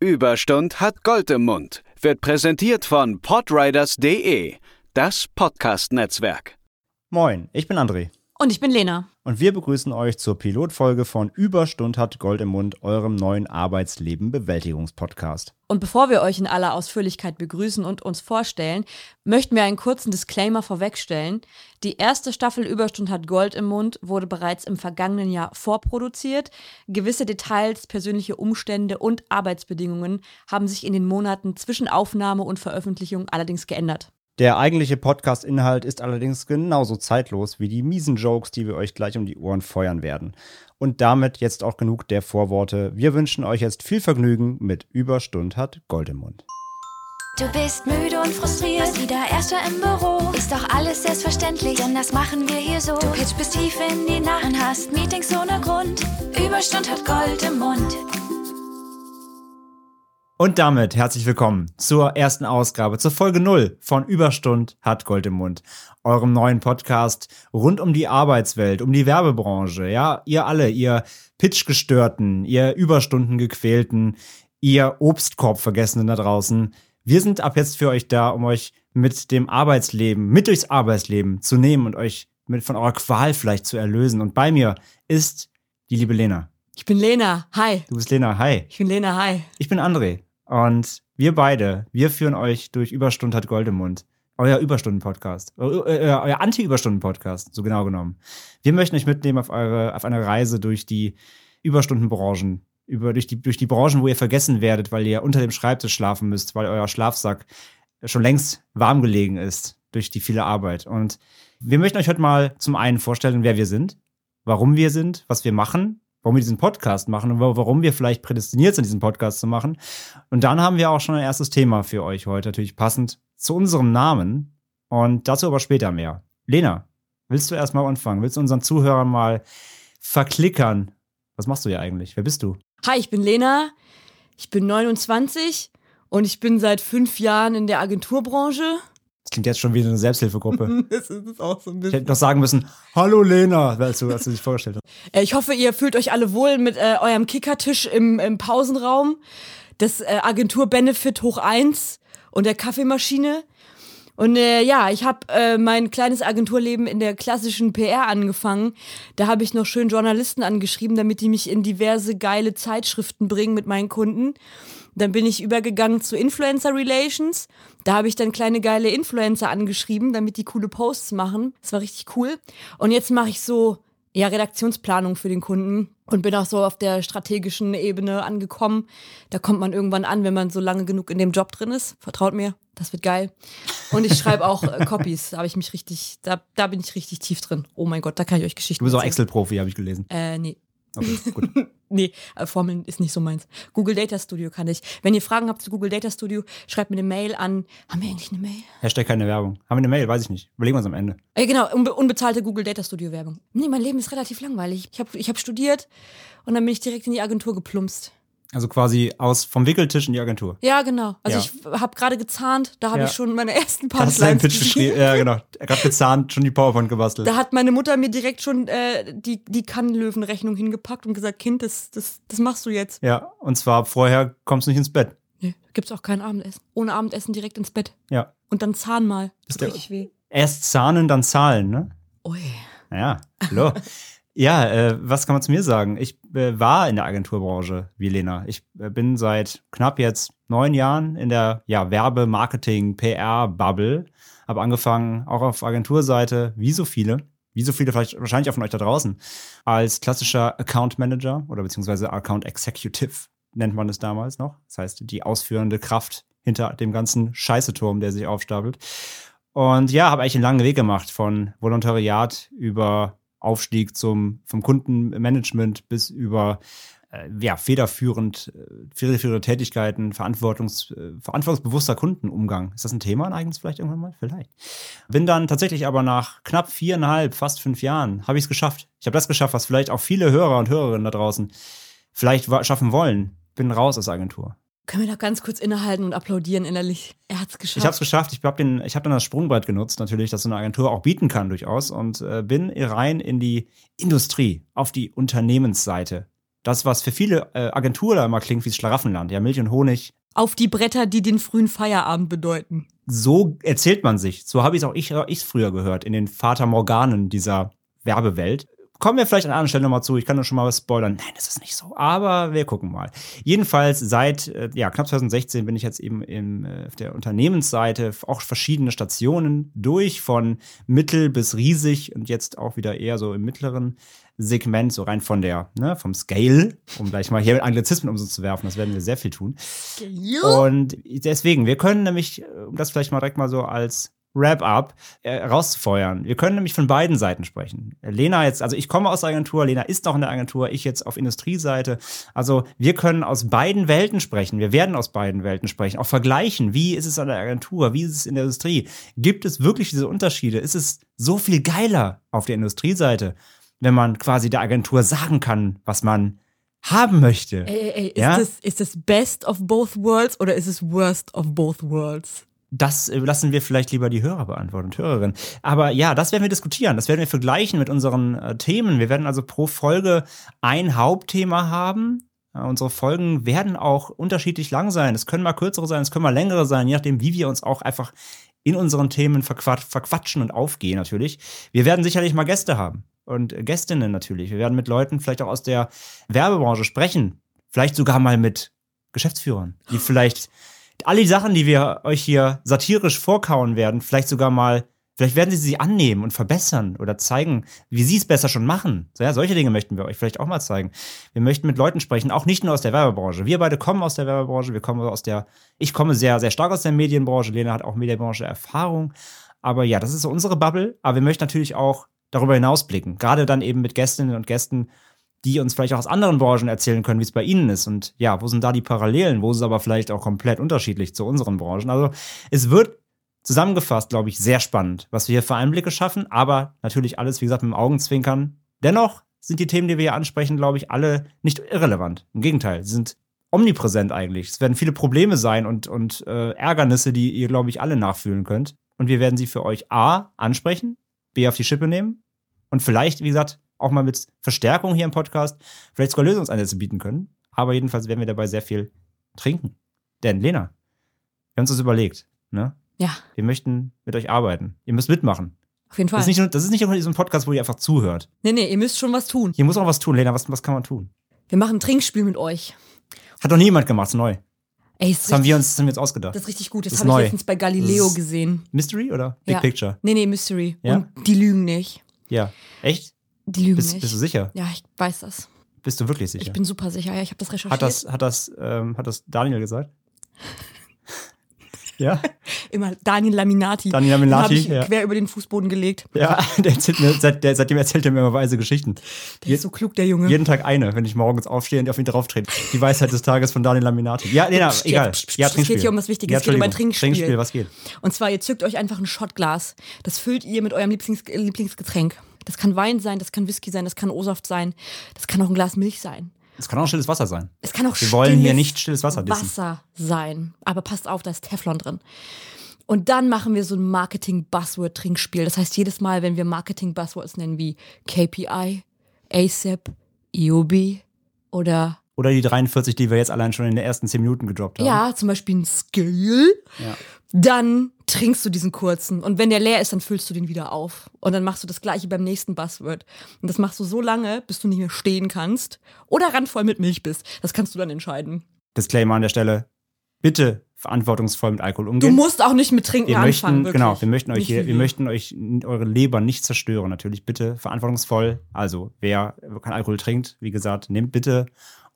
Überstund hat Gold im Mund wird präsentiert von podriders.de, das Podcast-Netzwerk. Moin, ich bin André. Und ich bin Lena. Und wir begrüßen euch zur Pilotfolge von Überstund hat Gold im Mund, eurem neuen Arbeitsleben-Bewältigungspodcast. Und bevor wir euch in aller Ausführlichkeit begrüßen und uns vorstellen, möchten wir einen kurzen Disclaimer vorwegstellen. Die erste Staffel Überstund hat Gold im Mund wurde bereits im vergangenen Jahr vorproduziert. Gewisse Details, persönliche Umstände und Arbeitsbedingungen haben sich in den Monaten zwischen Aufnahme und Veröffentlichung allerdings geändert. Der eigentliche Podcast-Inhalt ist allerdings genauso zeitlos wie die miesen Jokes, die wir euch gleich um die Ohren feuern werden. Und damit jetzt auch genug der Vorworte. Wir wünschen euch jetzt viel Vergnügen mit Überstund hat Gold im Mund. Du bist müde und frustriert, wieder erster im Büro. Ist doch alles selbstverständlich, denn das machen wir hier so. Du pitch bis tief in die Nacht und hast Meetings ohne Grund. Überstund hat Gold im Mund. Und damit herzlich willkommen zur ersten Ausgabe, zur Folge 0 von Überstund hat Gold im Mund, eurem neuen Podcast rund um die Arbeitswelt, um die Werbebranche. Ja, ihr alle, ihr Pitchgestörten, ihr Überstunden gequälten, ihr Obstkorb-Vergessenen da draußen. Wir sind ab jetzt für euch da, um euch mit dem Arbeitsleben, mit durchs Arbeitsleben zu nehmen und euch mit von eurer Qual vielleicht zu erlösen. Und bei mir ist die liebe Lena. Ich bin Lena. Hi. Du bist Lena. Hi. Ich bin Lena. Hi. Ich bin André. Und wir beide, wir führen euch durch Überstund hat Gold im Mund. Euer Überstunden-Podcast. Äh, euer Anti-Überstunden-Podcast, so genau genommen. Wir möchten euch mitnehmen auf, eure, auf eine Reise durch die Überstundenbranchen. Über, durch, die, durch die Branchen, wo ihr vergessen werdet, weil ihr unter dem Schreibtisch schlafen müsst, weil euer Schlafsack schon längst warm gelegen ist durch die viele Arbeit. Und wir möchten euch heute mal zum einen vorstellen, wer wir sind, warum wir sind, was wir machen warum wir diesen Podcast machen und warum wir vielleicht prädestiniert sind, diesen Podcast zu machen. Und dann haben wir auch schon ein erstes Thema für euch heute, natürlich passend zu unserem Namen. Und dazu aber später mehr. Lena, willst du erstmal anfangen? Willst du unseren Zuhörern mal verklickern? Was machst du hier eigentlich? Wer bist du? Hi, ich bin Lena. Ich bin 29 und ich bin seit fünf Jahren in der Agenturbranche. Das klingt jetzt schon wie eine Selbsthilfegruppe. das ist auch so ein bisschen. Ich hätte noch sagen müssen, hallo Lena, als du, als du dich vorgestellt hast. Äh, ich hoffe, ihr fühlt euch alle wohl mit äh, eurem Kickertisch im, im Pausenraum, das äh, Agentur-Benefit hoch 1 und der Kaffeemaschine. Und äh, ja, ich habe äh, mein kleines Agenturleben in der klassischen PR angefangen. Da habe ich noch schön Journalisten angeschrieben, damit die mich in diverse geile Zeitschriften bringen mit meinen Kunden. Dann bin ich übergegangen zu Influencer Relations. Da habe ich dann kleine geile Influencer angeschrieben, damit die coole Posts machen. Das war richtig cool. Und jetzt mache ich so ja Redaktionsplanung für den Kunden und bin auch so auf der strategischen Ebene angekommen. Da kommt man irgendwann an, wenn man so lange genug in dem Job drin ist. Vertraut mir, das wird geil. Und ich schreibe auch äh, Copies. Da habe ich mich richtig, da, da bin ich richtig tief drin. Oh mein Gott, da kann ich euch Geschichten. Du bist auch Excel-Profi, habe ich gelesen. Äh, nee. Okay, gut. nee, äh, Formeln ist nicht so meins. Google Data Studio kann ich. Wenn ihr Fragen habt zu Google Data Studio, schreibt mir eine Mail an. Haben wir eigentlich eine Mail? Hashtag keine Werbung. Haben wir eine Mail? Weiß ich nicht. Überlegen wir uns am Ende. Äh, genau, unbe unbezahlte Google Data Studio Werbung. Nee, mein Leben ist relativ langweilig. Ich habe ich hab studiert und dann bin ich direkt in die Agentur geplumpst. Also quasi aus vom Wickeltisch in die Agentur. Ja, genau. Also Ja. ich habe gerade gezahnt, da habe Ja. ich schon meine ersten Hast du Punchlines Pitch geschrieben. Ja, genau. Er gerade gezahnt, schon die PowerPoint gebastelt. Da hat meine Mutter mir direkt schon äh, die, die Kannenlöwenrechnung hingepackt und gesagt, Kind, das, das, das machst du jetzt. Ja, und zwar vorher kommst du nicht ins Bett. Nee, gibt's auch kein Abendessen. Ohne Abendessen direkt ins Bett. Ja. Und dann Zahn mal. Ist Tut der- richtig weh. Erst zahnen, dann zahlen, ne? Ui. Ja, hallo. ja, äh, was kann man zu mir sagen? Ich äh, war in der Agenturbranche, wie Lena. Ich äh, bin seit knapp jetzt neun Jahren in der ja, Werbe-, Marketing-, PR-Bubble. Habe angefangen, auch auf Agenturseite, wie so viele, wie so viele vielleicht wahrscheinlich auch von euch da draußen, als klassischer Account Manager oder beziehungsweise Account Executive nennt man es damals noch. Das heißt, die ausführende Kraft hinter dem ganzen Scheißeturm, der sich aufstapelt. Und ja, habe eigentlich einen langen Weg gemacht von Volontariat über Aufstieg zum, vom Kundenmanagement bis über äh, ja, federführend, äh, federführende Tätigkeiten, Verantwortungs, äh, verantwortungsbewusster Kundenumgang. Ist das ein Thema, eigenes vielleicht irgendwann mal? Vielleicht. Bin dann tatsächlich aber nach knapp viereinhalb, fast fünf Jahren, habe ich es geschafft. Ich habe das geschafft, was vielleicht auch viele Hörer und Hörerinnen da draußen vielleicht schaffen wollen. Bin raus aus der Agentur. Können wir da ganz kurz innehalten und applaudieren innerlich? Er hat's geschafft. Ich habe es geschafft. Ich habe habe dann das Sprungbrett genutzt, natürlich, das so eine Agentur auch bieten kann durchaus und äh, bin rein in die Industrie, auf die Unternehmensseite. Das, was für viele äh, Agenturen immer klingt wie Schlaraffenland, ja, Milch und Honig. Auf die Bretter, die den frühen Feierabend bedeuten. So erzählt man sich. So habe ich es auch ich, ich früher gehört, in den Vater Morganen dieser Werbewelt. Kommen wir vielleicht an einer anderen Stelle nochmal zu. Ich kann nur schon mal was spoilern. Nein, das ist nicht so. Aber wir gucken mal. Jedenfalls seit äh, ja, knapp 2016 bin ich jetzt eben im, äh, auf der Unternehmensseite auch verschiedene Stationen durch, von mittel bis riesig und jetzt auch wieder eher so im mittleren Segment, so rein von der, ne, vom Scale, um gleich mal hier Anglizismen um so zu werfen. Das werden wir sehr viel tun. Und deswegen, wir können nämlich, um das vielleicht mal direkt mal so als Wrap-up äh, rauszufeuern. Wir können nämlich von beiden Seiten sprechen. Lena jetzt, also ich komme aus der Agentur, Lena ist noch in der Agentur, ich jetzt auf Industrieseite. Also wir können aus beiden Welten sprechen. Wir werden aus beiden Welten sprechen. Auch vergleichen, wie ist es an der Agentur, wie ist es in der Industrie. Gibt es wirklich diese Unterschiede? Ist es so viel geiler auf der Industrieseite, wenn man quasi der Agentur sagen kann, was man haben möchte? Ey, ey, ey, ist, Ja? das, ist das best of both worlds oder ist es worst of both worlds? Das äh, lassen wir vielleicht lieber die Hörer beantworten und Hörerinnen. Aber ja, das werden wir diskutieren. Das werden wir vergleichen mit unseren äh, Themen. Wir werden also pro Folge ein Hauptthema haben. Äh, unsere Folgen werden auch unterschiedlich lang sein. Es können mal kürzere sein, es können mal längere sein, je nachdem, wie wir uns auch einfach in unseren Themen verquat verquatschen und aufgehen natürlich. Wir werden sicherlich mal Gäste haben und Gästinnen natürlich. Wir werden mit Leuten vielleicht auch aus der Werbebranche sprechen. Vielleicht sogar mal mit Geschäftsführern, die vielleicht alle die Sachen, die wir euch hier satirisch vorkauen werden, vielleicht sogar mal, vielleicht werden sie sie annehmen und verbessern oder zeigen, wie sie es besser schon machen. So, ja, solche Dinge möchten wir euch vielleicht auch mal zeigen. Wir möchten mit Leuten sprechen, auch nicht nur aus der Werbebranche. Wir beide kommen aus der Werbebranche, wir kommen aus der, ich komme sehr, sehr stark aus der Medienbranche. Lena hat auch Medienbranche Erfahrung. Aber ja, das ist so unsere Bubble. Aber wir möchten natürlich auch darüber hinausblicken. Gerade dann eben mit Gästinnen und Gästen, die uns vielleicht auch aus anderen Branchen erzählen können, wie es bei ihnen ist. Und ja, wo sind da die Parallelen? Wo ist es aber vielleicht auch komplett unterschiedlich zu unseren Branchen? Also es wird zusammengefasst, glaube ich, sehr spannend, was wir hier für Einblicke schaffen. Aber natürlich alles, wie gesagt, mit dem Augenzwinkern. Dennoch sind die Themen, die wir hier ansprechen, glaube ich, alle nicht irrelevant. Im Gegenteil, sie sind omnipräsent eigentlich. Es werden viele Probleme sein und, und äh, Ärgernisse, die ihr, glaube ich, alle nachfühlen könnt. Und wir werden sie für euch A ansprechen, B auf die Schippe nehmen und vielleicht, wie gesagt, auch mal mit Verstärkung hier im Podcast vielleicht sogar Lösungsansätze bieten können. Aber jedenfalls werden wir dabei sehr viel trinken. Denn, Lena, wir haben uns das überlegt. Ne? Ja, Wir möchten mit euch arbeiten. Ihr müsst mitmachen. auf jeden Fall. Das ist, nicht, nur- das ist nicht nur so ein Podcast, wo ihr einfach zuhört. nee, nee, ihr müsst schon was tun. Hier muss auch was tun, Lena. Was, was kann man tun? Wir machen ein Trinkspiel mit euch. Hat noch niemand gemacht, ist neu. Ey, ist Das haben richtig, wir uns, das haben wir uns ausgedacht. das ist richtig gut. Das, das habe ich letztens bei Galileo gesehen. Mystery oder Big Ja. Picture? Nee, nee, Mystery. Ja? Und die lügen nicht. Ja. Echt? Die lügen Bist, nicht. bist du sicher? ja, ich weiß das. Bist du wirklich sicher? Ich bin super sicher. Ja, ich habe das recherchiert. hat das, hat das, ähm, hat das Daniel gesagt? ja? Immer Daniel Laminati. Daniel Den Laminati, habe ich ja. quer über den Fußboden gelegt. Ja, der erzählt mir, seit, der, seitdem erzählt er mir immer weise Geschichten. Der ist so klug, der Junge. Jeden Tag eine, wenn ich morgens aufstehe und auf ihn drauftrete. Die Weisheit des Tages von Daniel Laminati. Ja, Lena, Psst, egal. psst, psst, ja, es geht Trinkspiel. hier um was Wichtiges. Ja, Es geht um ein. Trinkspiel. Trinkspiel, was geht? Und zwar, ihr zückt euch einfach ein Shotglas. Das füllt ihr mit eurem Lieblings Lieblingsgetränk. Das kann Wein sein, das kann Whisky sein, das kann O-Saft sein, das kann auch ein Glas Milch sein. Es kann auch stilles Wasser sein. Es kann auch Wir wollen hier nicht stilles Wasser dissen. Wasser sein. Aber passt auf, da ist Teflon drin. Und dann machen wir so ein Marketing-Buzzword-Trinkspiel. Das heißt, jedes Mal, wenn wir Marketing-Buzzwords nennen wie KPI, ASAP, EOB oder Oder die 43, die wir jetzt allein schon in den ersten 10 Minuten gedroppt haben. ja, zum Beispiel ein Scale, Ja. dann trinkst du diesen kurzen. Und wenn der leer ist, dann füllst du den wieder auf. Und dann machst du das gleiche beim nächsten Buzzword. Und das machst du so lange, bis du nicht mehr stehen kannst oder randvoll mit Milch bist. Das kannst du dann entscheiden. Disclaimer an der Stelle. Bitte verantwortungsvoll mit Alkohol Du umgehen. musst auch nicht mit Trinken wir möchten, anfangen, wirklich. genau, wir möchten euch Nicht hier, wir möchten euch eure Leber nicht zerstören, natürlich. Bitte verantwortungsvoll. Also, wer kein Alkohol trinkt, wie gesagt, nehmt bitte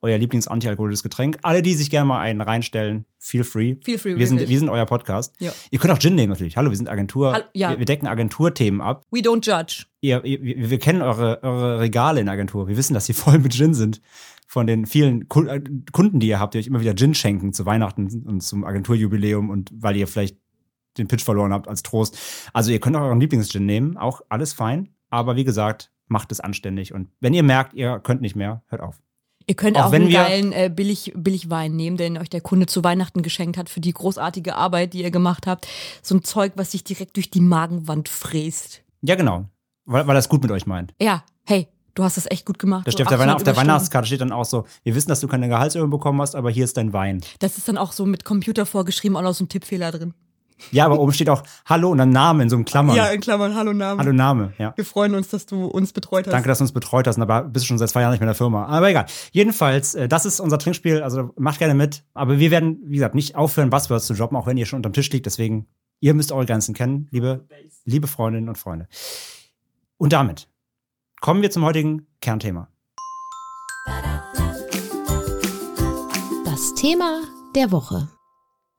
euer Lieblings-antialkoholisches Getränk. Alle, die sich gerne mal einen reinstellen, feel free. Feel free, wir sind, wir sind euer Podcast. Ja. Ihr könnt auch Gin nehmen, natürlich. Hallo, wir sind Agentur. Hallo, ja. wir, wir decken Agenturthemen ab. We don't judge. Ihr, ihr, wir wir kennen eure, eure Regale in Agentur. Wir wissen, dass sie voll mit Gin sind. Von den vielen Ku- äh, Kunden, die ihr habt, die euch immer wieder Gin schenken zu Weihnachten und zum Agenturjubiläum und weil ihr vielleicht den Pitch verloren habt als Trost. Also ihr könnt auch euren Lieblingsgin nehmen, auch alles fein. Aber wie gesagt, macht es anständig. Und wenn ihr merkt, ihr könnt nicht mehr, hört auf. Ihr könnt Auch auch, einen geilen äh, Billig, Billigwein nehmen, den euch der Kunde zu Weihnachten geschenkt hat für die großartige Arbeit, die ihr gemacht habt. So ein Zeug, was sich direkt durch die Magenwand fräst. Ja, genau. Weil, weil er es gut mit euch meint. Ja, hey, Du hast das echt gut gemacht. Da so auf, der, Weihnacht, auf der. Weihnachtskarte steht dann auch so, wir wissen, dass du keine Gehaltserhöhung bekommen hast, aber hier ist dein Wein. Das ist dann auch so mit Computer vorgeschrieben, auch noch so ein Tippfehler drin. Ja, aber oben steht auch Hallo und dann Name in so einem Klammern. Ja, in Klammern, hallo Name. Hallo Name, ja. Wir freuen uns, dass du uns betreut hast. Danke, dass du uns betreut hast, aber bist schon seit zwei Jahren nicht mehr in der Firma. Aber egal. Jedenfalls, äh, das ist unser Trinkspiel, also macht gerne mit. Aber wir werden, wie gesagt, nicht aufhören, Buzzwords zu droppen, auch wenn ihr schon unterm Tisch liegt. Deswegen, ihr müsst eure Grenzen kennen, liebe, liebe Freundinnen und Freunde. Und damit kommen wir zum heutigen Kernthema. Das Thema der Woche.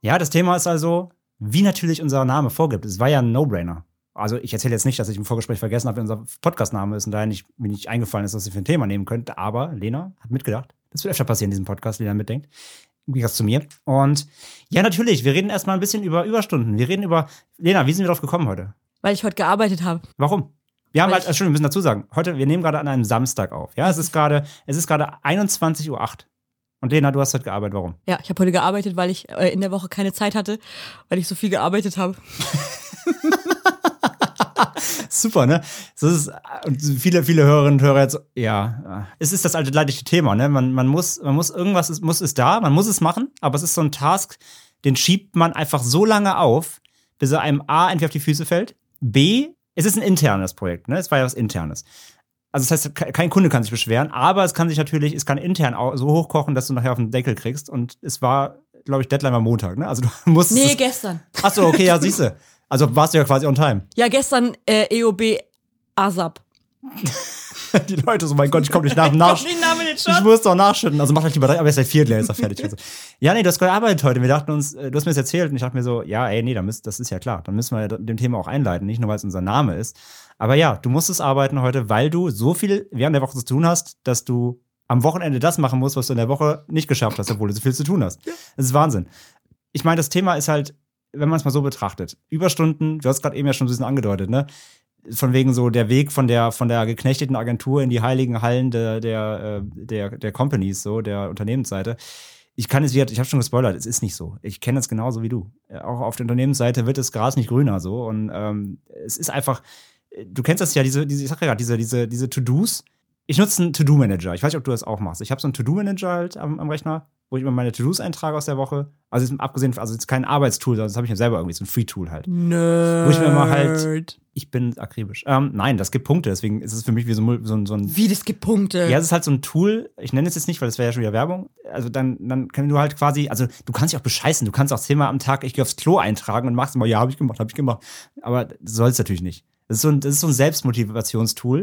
Ja, das Thema ist also, wie natürlich unser Name vorgibt. Es war ja ein No-Brainer. Also ich erzähle jetzt nicht, dass ich im Vorgespräch vergessen habe, wie unser Podcast-Name ist und daher nicht, mir nicht eingefallen ist, was ich für ein Thema nehmen könnte. Aber Lena hat mitgedacht. Das wird öfter passieren in diesem Podcast, Lena mitdenkt. Im Gegensatz zu mir. Und ja, natürlich, wir reden erstmal ein bisschen über Überstunden. Wir reden über. Lena, wie sind wir drauf gekommen heute? Weil ich heute gearbeitet habe. Warum? Wir haben halt, Entschuldigung, wir müssen dazu sagen, heute, wir nehmen gerade an einem Samstag auf. Ja, es ist gerade, es ist gerade 21.08 Uhr. Und Lena, du hast heute gearbeitet. Warum? Ja, ich habe heute gearbeitet, weil ich äh, in der Woche keine Zeit hatte, weil ich so viel gearbeitet habe. Super, ne? Das ist, und viele, viele Hörerinnen und Hörer jetzt, ja, es ist das alte leidliche Thema, ne? Man, man muss, man muss irgendwas, ist, muss ist da, man muss es machen, aber es ist so ein Task, den schiebt man einfach so lange auf, bis er einem A entweder auf die Füße fällt, B, es ist ein internes Projekt, ne? Es war ja was internes. Also das heißt, ke- kein Kunde kann sich beschweren, aber es kann sich natürlich, es kann intern auch so hochkochen, dass du nachher auf den Deckel kriegst. Und es war, glaube ich, Deadline war Montag, ne? Also du musstest. Nee, es- gestern. Ach so, okay, ja, siehste. Also warst du ja quasi on time. Ja, gestern äh, EOB ASAP. Die Leute so, mein Gott, ich komme nicht nach dem Nach den Namen in den Ich muss doch nachschütten. Also mach euch lieber drei, aber er ist seit vier, ist er fertig. Also, ja, nee, du hast gearbeitet heute. Wir dachten uns, äh, du hast mir das erzählt und ich dachte mir so, ja, ey, nee, müsst, das ist ja klar. Dann müssen wir ja dem Thema auch einleiten, nicht nur, weil es unser Name ist. Aber ja, du musstest arbeiten heute, weil du so viel während der Woche zu tun hast, dass du am Wochenende das machen musst, was du in der Woche nicht geschafft hast, obwohl du so viel zu tun hast. Das ist Wahnsinn. Ich meine, das Thema ist halt, wenn man es mal so betrachtet, Überstunden, du hast gerade eben ja schon ein bisschen angedeutet, ne? Von wegen so der Weg von der, von der geknechteten Agentur in die heiligen Hallen der, der, äh, der, der Companies, so, der Unternehmensseite. Ich kann es, wie gesagt, ich habe schon gespoilert, es ist nicht so. Ich kenne es genauso wie du. Äh, Auch auf der Unternehmensseite wird das Gras nicht grüner so. Und ähm, es ist einfach, äh, du kennst das ja, diese, diese ich sag ja gerade, diese, diese, diese To-Dos. Ich nutze einen To-Do-Manager. Ich weiß nicht, ob du das auch machst. Ich habe so einen To-Do-Manager halt am, am Rechner, wo ich immer meine To-Dos eintrage aus der Woche. Also jetzt abgesehen, also jetzt kein Arbeitstool, sondern das habe ich mir selber irgendwie, so ein Free-Tool halt. Nerd. Wo ich mir mal halt, ich bin akribisch. Ähm, nein, das gibt Punkte, deswegen ist es für mich wie so, ein- so, so ein Wie, das gibt Punkte. ja, es ist halt so ein Tool, ich nenne es jetzt nicht, weil das wäre ja schon wieder Werbung. Also dann, dann kann du halt quasi, also du kannst dich auch bescheißen, du kannst auch zehnmal am Tag, ich gehe aufs Klo eintragen und machst immer, ja, habe ich gemacht, habe ich gemacht. Aber du sollst natürlich nicht. Das ist so ein, das ist so ein Selbstmotivationstool.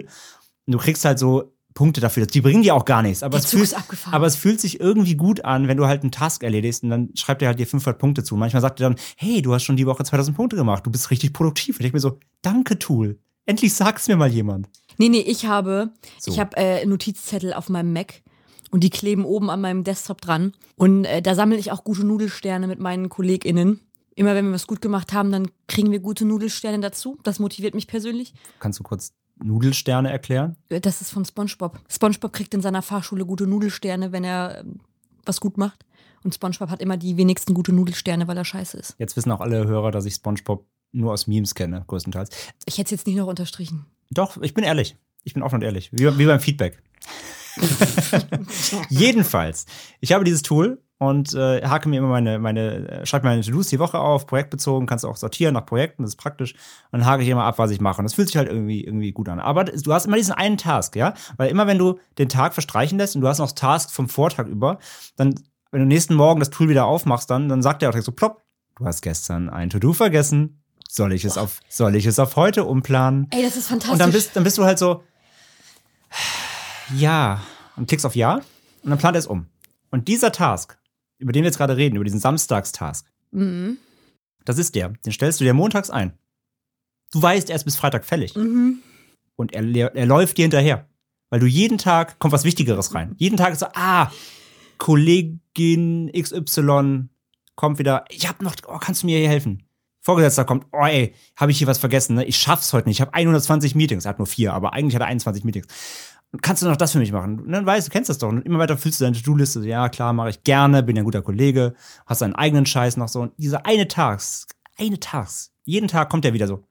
Und du kriegst halt so Punkte dafür. Die bringen dir auch gar nichts. Aber, Der es Zug fühlt, ist abgefahren. aber es fühlt sich irgendwie gut an, wenn du halt einen Task erledigst und dann schreibt er halt dir 500 Punkte zu. Manchmal sagt er dann, hey, du hast schon die Woche 2000 Punkte gemacht, du bist richtig produktiv. Und ich mir so, danke Tool. Endlich sag's mir mal jemand. Nee, nee, ich habe, So. ich habe äh, Notizzettel auf meinem Mac und die kleben oben an meinem Desktop dran. Und äh, da sammle ich auch gute Nudelsterne mit meinen KollegInnen. Immer wenn wir was gut gemacht haben, dann kriegen wir gute Nudelsterne dazu. Das motiviert mich persönlich. Kannst du kurz Nudelsterne erklären? Äh, Das ist von SpongeBob. SpongeBob kriegt in seiner Fahrschule gute Nudelsterne, wenn er ähm, was gut macht. Und SpongeBob hat immer die wenigsten gute Nudelsterne, weil er scheiße ist. Jetzt wissen auch alle Hörer, dass ich SpongeBob nur aus Memes kenne, größtenteils. Ich hätte es jetzt nicht noch unterstrichen. Doch, ich bin ehrlich. Ich bin offen und ehrlich. Wie, wie beim Feedback. Jedenfalls, ich habe dieses Tool und äh, hake mir immer meine, meine, äh, schreibe meine To-Dos die Woche auf, projektbezogen, kannst du auch sortieren nach Projekten, das ist praktisch. Und dann hake ich immer ab, was ich mache. Und das fühlt sich halt irgendwie, irgendwie gut an. Aber du hast immer diesen einen Task, ja? Weil immer wenn du den Tag verstreichen lässt und du hast noch Tasks vom Vortag über, dann, wenn du nächsten Morgen das Tool wieder aufmachst, dann, dann sagt der auch direkt so, plopp, du hast gestern ein To-Do vergessen. Soll ich es auf, soll ich es auf heute umplanen? Ey, das ist fantastisch. Und dann bist, dann bist du halt so, ja, und klickst auf Ja und dann plant er es um. Und dieser Task, über den wir jetzt gerade reden, über diesen Samstagstask, mhm. das ist der, den stellst du dir montags ein. Du weißt, er ist bis Freitag fällig. Mhm. Und er, er läuft dir hinterher. Weil du jeden Tag kommt was Wichtigeres rein. Jeden Tag ist so, ah, Kollegin XY kommt wieder, ich hab noch, oh, kannst du mir hier helfen? Vorgesetzter kommt, oh ey, habe ich hier was vergessen, ne? Ich schaff's heute nicht. Ich habe 120 Meetings. Er hat nur vier, aber eigentlich hat er 21 Meetings. Und kannst du noch das für mich machen? Und dann weißt du, kennst das doch. Und immer weiter füllst du deine To-Do-Liste. Ja, klar, mache ich gerne, bin ja ein guter Kollege, hast deinen eigenen Scheiß noch so. Und dieser eine Tags, eine Tags, jeden Tag kommt der wieder so.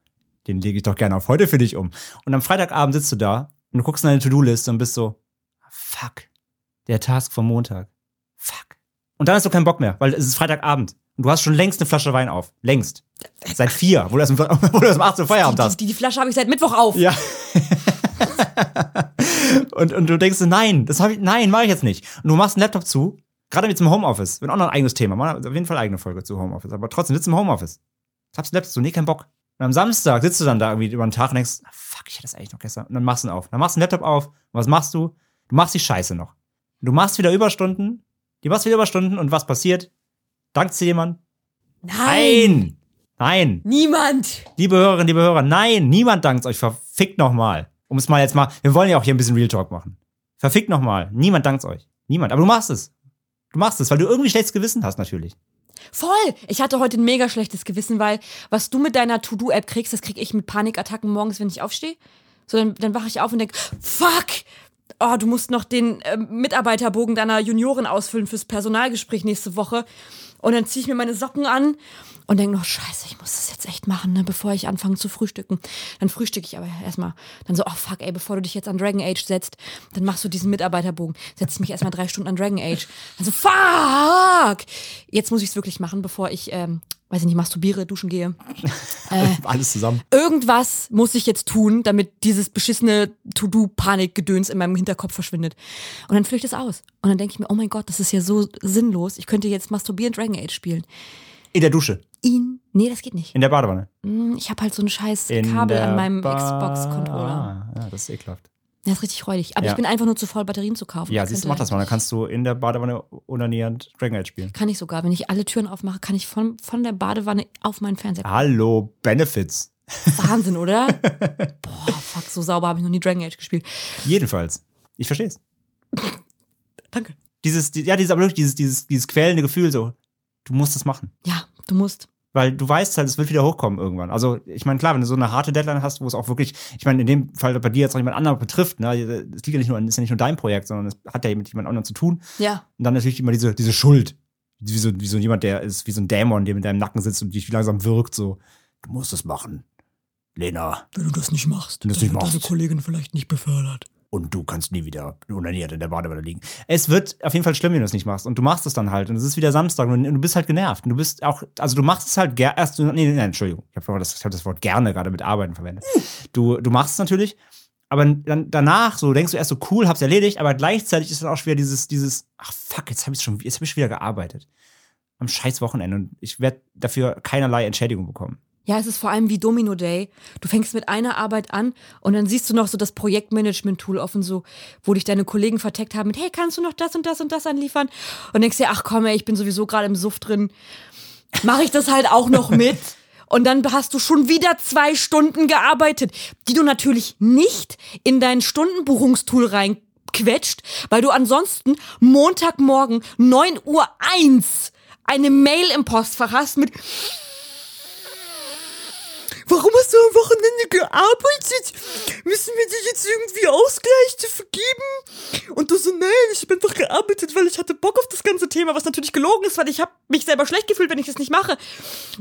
Den lege ich doch gerne auf heute für dich um. Und am Freitagabend sitzt du da Und du guckst in deine To-Do-Liste und bist so, fuck, der Task vom Montag. Fuck. Und dann hast du keinen Bock mehr, weil es ist Freitagabend. Und du hast schon längst eine Flasche Wein auf. Längst. Seit vier, wo du erst um, wo du erst 18 Uhr Feierabend Die, hast. die, die Flasche habe ich seit Mittwoch auf. Ja. und, und du denkst nein, das habe ich, nein, mache ich jetzt nicht. Und du machst einen Laptop zu, gerade mit dem Homeoffice, wird auch noch ein eigenes Thema, machen auf jeden Fall eine eigene Folge zu Homeoffice, aber trotzdem sitzt im Homeoffice. Klappst den Laptop zu, nee, kein Bock. Und am Samstag sitzt du dann da irgendwie über den Tag und denkst, ah, fuck, ich hatte das eigentlich noch gestern. Und dann machst du ihn auf. Dann machst du den Laptop auf. Und was machst du? Du machst die Scheiße noch. Du machst wieder Überstunden. Du machst wieder Überstunden und was passiert? Dankt dir jemand? Nein! Nein! Niemand. Liebe Hörerinnen, liebe Hörer, nein, niemand dankt euch. Verfickt nochmal. Um es mal jetzt mal, wir wollen ja auch hier ein bisschen Real Talk machen. Verfickt nochmal. Niemand dankt euch. Niemand. Aber du machst es. Du machst es, weil du irgendwie schlechtes Gewissen hast, natürlich. Voll. Ich hatte heute ein mega schlechtes Gewissen, weil was du mit deiner To-Do-App kriegst, das krieg ich mit Panikattacken morgens, wenn ich aufstehe. So, dann, dann wache ich auf und denk, fuck! Oh, du musst noch den ähm, Mitarbeiterbogen deiner Juniorin ausfüllen fürs Personalgespräch nächste Woche. Und dann ziehe ich mir meine Socken an und denke noch, scheiße, ich muss das jetzt echt machen, ne, bevor ich anfange zu frühstücken. Dann frühstücke ich aber erstmal. Dann so, oh fuck, ey, bevor du dich jetzt an Dragon Age setzt, dann machst du diesen Mitarbeiterbogen. Setzt mich erstmal drei Stunden an Dragon Age. Dann so, fuck! Jetzt muss ich es wirklich machen, bevor ich, ähm, weiß ich nicht, masturbiere, duschen gehe. Alles zusammen. Irgendwas muss ich jetzt tun, damit dieses beschissene To-Do-Panik-Gedöns in meinem Hinterkopf verschwindet. Und dann fülle ich das aus. Und dann denke ich mir, oh mein Gott, das ist ja so sinnlos. Ich könnte jetzt masturbieren Dragon Age spielen. In der Dusche. Ihn. Nee, das geht nicht. In der Badewanne. Hm, Ich habe halt so ein scheiß In Kabel an meinem Xbox-Controller. Ah, ja, das ist ekelhaft. Das ist richtig räudig. Aber Ja. ich bin einfach nur zu voll, Batterien zu kaufen. Ja, siehst du, mach das mal. Dann kannst du in der Badewanne unannähernd Dragon Age spielen. Kann ich sogar. Wenn ich alle Türen aufmache, kann ich von, von der Badewanne auf meinen Fernseher. Hallo, Benefits. Wahnsinn, oder? Boah, fuck, so sauber habe ich noch nie Dragon Age gespielt. Jedenfalls. Ich versteh's. Danke. Dieses, die- ja, dieses, aber wirklich dieses, dieses, dieses quälende Gefühl so, du musst es machen. Ja, du musst. Weil du weißt halt, es wird wieder hochkommen irgendwann. Also, ich meine, klar, wenn du so eine harte Deadline hast, wo es auch wirklich, ich meine, in dem Fall bei dir jetzt auch jemand anderen betrifft, ne, es liegt ja nicht nur, ist ja nicht nur dein Projekt, sondern es hat ja mit jemand anderem zu tun. Ja. Und dann natürlich immer diese, diese Schuld. Wie so, wie so jemand, der ist wie so ein Dämon, der mit deinem Nacken sitzt und dich langsam wirkt, so, du musst es machen. Lena, Wenn du das nicht machst, Wenn du das nicht machst. Kollegin vielleicht nicht befördert. Und du kannst nie wieder unaniert in der Badewanne liegen. Es wird auf jeden Fall schlimm, wenn du es nicht machst. Und du machst es dann halt. Und es ist wieder Samstag und du bist halt genervt. Und du bist auch, also du machst es halt gerne. Nee, nee, nee, Entschuldigung. Ich habe das, hab das Wort gerne gerade mit Arbeiten verwendet. Du, du machst es natürlich. Aber dann danach so denkst du erst so cool, hab's erledigt, aber gleichzeitig ist dann auch schon wieder dieses, dieses, ach fuck, jetzt habe ich schon, jetzt habe ich wieder gearbeitet. Am scheiß Wochenende und ich werde dafür keinerlei Entschädigung bekommen. Ja, es ist vor allem wie Domino Day. Du fängst mit einer Arbeit an und dann siehst du noch so das Projektmanagement-Tool offen, so, wo dich deine Kollegen verteckt haben mit, hey, kannst du noch das und das und das anliefern? Und denkst dir, ach komm, ey, ich bin sowieso gerade im Suff drin. Mache ich das halt auch noch mit? Und dann hast du schon wieder zwei Stunden gearbeitet, die du natürlich nicht in dein Stundenbuchungstool reinquetscht, weil du ansonsten Montagmorgen 9 Uhr eins eine Mail im Postfach hast mit Warum hast du am Wochenende gearbeitet? Müssen wir dir jetzt irgendwie Ausgleich dafür geben? Und du so, nein, ich habe einfach gearbeitet, weil ich hatte Bock auf das ganze Thema, was natürlich gelogen ist, weil ich habe mich selber schlecht gefühlt, wenn ich das nicht mache.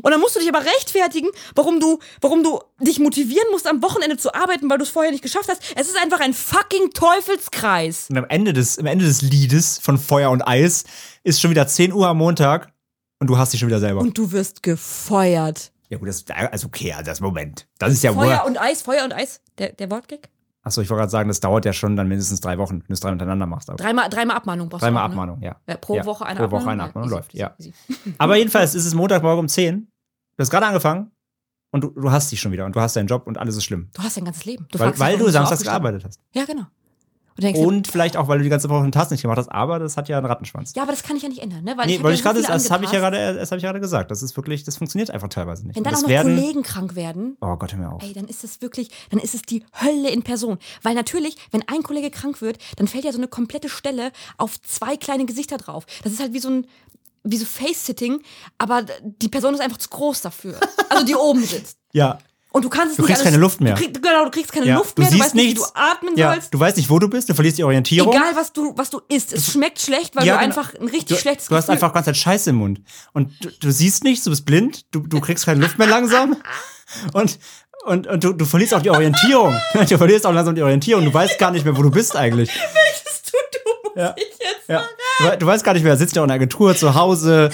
Und dann musst du dich aber rechtfertigen, warum du, warum du dich motivieren musst, am Wochenende zu arbeiten, weil du es vorher nicht geschafft hast. Es ist einfach ein fucking Teufelskreis. Und am Ende des, am Ende des Liedes von Feuer und Eis ist schon wieder 10 Uhr am Montag und du hast dich schon wieder selber. Und du wirst gefeuert. Ja gut, das also okay, also das Moment. Das ist ja Feuer und Eis, Feuer und Eis. Der, der Wortgag? Achso, ich wollte gerade sagen, das dauert ja schon dann mindestens drei Wochen, wenn du es drei hintereinander machst. Aber, Dreimal, dreimal Abmahnung brauchst dreimal du. auch, ne? Abmahnung, ja. Ja, pro ja, Woche eine pro Abmahnung. Woche eine Abmahnung easy, läuft, ja. easy. Aber jedenfalls ist es Montagmorgen um 10. Du hast gerade angefangen und du, du hast dich schon wieder und du hast deinen Job und alles ist schlimm. Du hast dein ganzes Leben. Du weil weil du samstags gearbeitet hast. Ja, genau. Und, Und vielleicht auch, weil du die ganze Woche den Task nicht gemacht hast, aber das hat ja einen Rattenschwanz. ja, aber das kann ich ja nicht ändern, ne? Weil nee, ich weil ja ich so gerade, das habe ich ja gerade, das habe ich ja gerade gesagt. Das ist wirklich, das funktioniert einfach teilweise nicht. Wenn dann auch noch werden, Kollegen krank werden, Oh Gott, hör mir auf. ey, dann ist das wirklich, dann ist es die Hölle in Person. Weil natürlich, wenn ein Kollege krank wird, dann fällt ja so eine komplette Stelle auf zwei kleine Gesichter drauf. Das ist halt wie so ein, wie so Face-Sitting, aber die Person ist einfach zu groß dafür. Also die oben sitzt. Ja, Und du kannst es Du nicht kriegst alles, keine Luft mehr. Du krieg, genau, du kriegst keine ja. Luft du mehr, du siehst weißt nicht, wie nichts. du atmen ja. sollst. Du weißt nicht, wo du bist, du verlierst die Orientierung. Egal, was du, was du isst, es schmeckt schlecht, weil Ja, du genau. einfach ein richtig du, schlechtes Du hast Gefühl- einfach ganz Zeit Scheiße im Mund. Und du, du siehst nichts, du bist blind, du, du kriegst keine Luft mehr langsam. Und, Und, und du, du verlierst auch die Orientierung. Du verlierst auch langsam die Orientierung. Du weißt gar nicht mehr, wo du bist eigentlich. Welches Tutu muss Ja. ich jetzt Ja. Du, du weißt gar nicht mehr, sitzt ja auch in der Agentur zu Hause,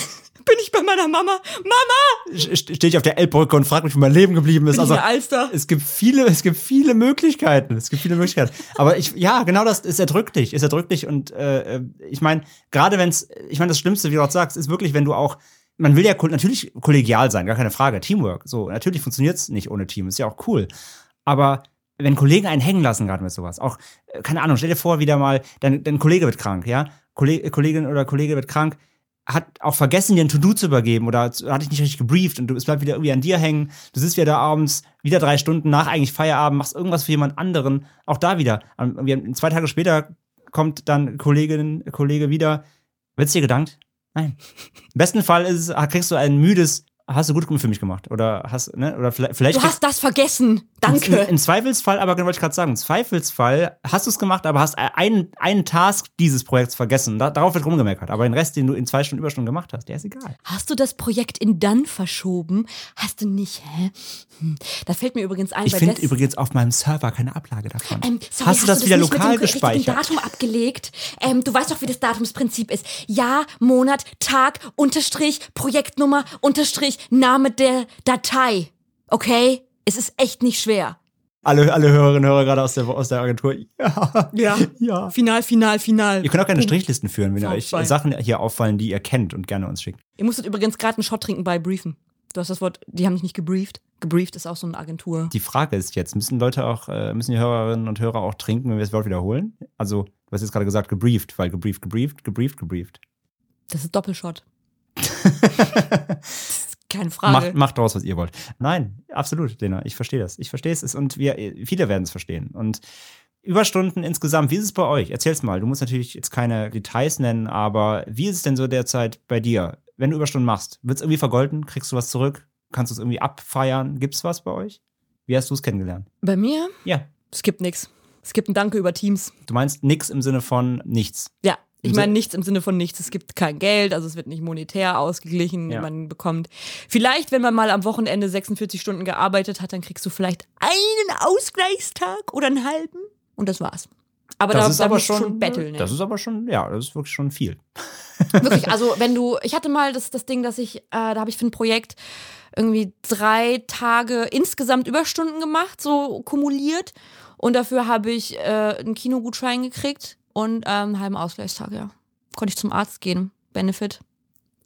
Bei meiner Mama? Mama! stehe ich auf der Elbbrücke und frage mich, wie mein Leben geblieben ist. Bin Also, Alster? es gibt viele, es gibt viele Möglichkeiten. Es gibt viele Möglichkeiten. Aber ich, ja, genau das ist erdrückt dich, ist erdrückt dich. Und äh, ich meine, gerade wenn es, ich meine, das Schlimmste, wie du auch sagst, ist wirklich, wenn du auch, man will ja natürlich kollegial sein, gar keine Frage, Teamwork. So, natürlich funktioniert es nicht ohne Team, ist ja auch cool. Aber wenn Kollegen einen hängen lassen, gerade mit sowas, auch, äh, keine Ahnung, stell dir vor, wieder mal, dein, dein Kollege wird krank, ja? Kolleg, Kollegin oder Kollege wird krank, hat auch vergessen, dir ein To-Do zu übergeben oder hat dich nicht richtig gebrieft und du, es bleibt wieder irgendwie an dir hängen. Du sitzt wieder da abends, wieder drei Stunden nach eigentlich Feierabend, machst irgendwas für jemand anderen. Auch da wieder. Haben, zwei Tage später kommt dann Kollegin, Kollege wieder. Wird's dir gedankt? Nein. Im besten Fall ist, kriegst du ein müdes, hast du gut für mich gemacht. Oder hast, ne, oder vielleicht, vielleicht Du hast das vergessen. Danke. im, Im Zweifelsfall, aber genau wollte ich gerade sagen, im Zweifelsfall hast du es gemacht, aber hast einen, einen Task dieses Projekts vergessen. Da, darauf wird rumgemeckert. Aber den Rest, den du in zwei Stunden Überstunden gemacht hast, der ist egal. Hast du das Projekt in dann verschoben? Hast du nicht, hä? Hm. Da fällt mir übrigens ein, Ich finde das- übrigens auf meinem Server keine Ablage davon. Ähm, sorry, hast du das wieder nicht lokal gespeichert? Datum abgelegt? Ähm, du weißt doch, wie das Datumsprinzip ist. Jahr, Monat, Tag, Unterstrich, Projektnummer, Unterstrich, Name der Datei. Okay? Es ist echt nicht schwer. Alle, alle Hörerinnen und Hörer gerade aus der, aus der Agentur. Ja. Ja. ja. Final, final, final. Ihr könnt auch keine Strichlisten führen, wenn euch V2. Sachen hier auffallen, die ihr kennt und gerne uns schickt. Ihr musstet übrigens gerade einen Shot trinken bei Briefen. Du hast das Wort, die haben dich nicht gebrieft. Gebrieft ist auch so eine Agentur. Die Frage ist jetzt, müssen Leute auch, äh, müssen die Hörerinnen und Hörer auch trinken, wenn wir das Wort wiederholen? Also, du hast jetzt gerade gesagt, gebrieft, weil gebrieft, gebrieft, gebrieft, gebrieft. Das ist Doppelshot. keine Frage. Macht, macht daraus, was ihr wollt. Nein, absolut, Lena. Ich verstehe das. Ich verstehe es und wir, viele werden es verstehen. Und Überstunden insgesamt, wie ist es bei euch? Erzähl's mal. Du musst natürlich jetzt keine Details nennen, aber wie ist es denn so derzeit bei dir? Wenn du Überstunden machst, wird's irgendwie vergolten? Kriegst du was zurück? Kannst du es irgendwie abfeiern? Gibt's was bei euch? Wie hast du es kennengelernt? Bei mir? Ja. Es gibt nichts. Es gibt ein Danke über Teams. Du meinst nix im Sinne von nichts. Ja, ich meine nichts im Sinne von nichts. Es gibt kein Geld, also es wird nicht monetär ausgeglichen. Ja. Man bekommt vielleicht, wenn man mal am Wochenende 46 Stunden gearbeitet hat, dann kriegst du vielleicht einen Ausgleichstag oder einen halben und das war's. Aber da, ist da aber schon, schon betteln. Ne? Das ist aber schon, ja, das ist wirklich schon viel. Wirklich, also wenn du, ich hatte mal das, das Ding, dass ich, äh, da habe ich für ein Projekt irgendwie drei Tage insgesamt Überstunden gemacht, so kumuliert. Und dafür habe ich äh, einen Kinogutschein gekriegt und ähm, halben Ausgleichstag, ja. Konnte ich zum Arzt gehen. Benefit.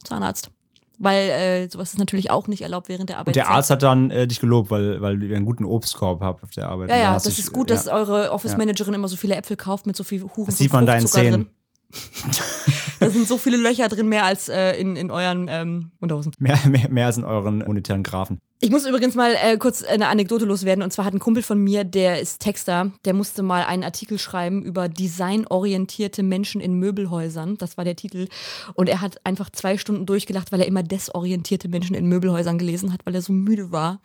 Zahnarzt. Weil äh, sowas ist natürlich auch nicht erlaubt während der Und Arbeitszeit. der Arzt hat dann äh, dich gelobt, weil, weil ihr einen guten Obstkorb habt auf der Arbeit. ja, Und ja, das ist gut, ja. dass eure Office-Managerin immer so viele Äpfel kauft mit so viel Huren. Das sieht man deinen Zähnen. Da sind so viele Löcher drin, mehr als äh, in, in euren ähm, Unterhosen. Mehr, mehr, mehr als in euren monetären Graphen. Ich muss übrigens mal äh, kurz eine Anekdote loswerden. Und zwar hat ein Kumpel von mir, der ist Texter, der musste mal einen Artikel schreiben über designorientierte Menschen in Möbelhäusern. Das war der Titel. Und er hat einfach zwei Stunden durchgelacht, weil er immer desorientierte Menschen in Möbelhäusern gelesen hat, weil er so müde war.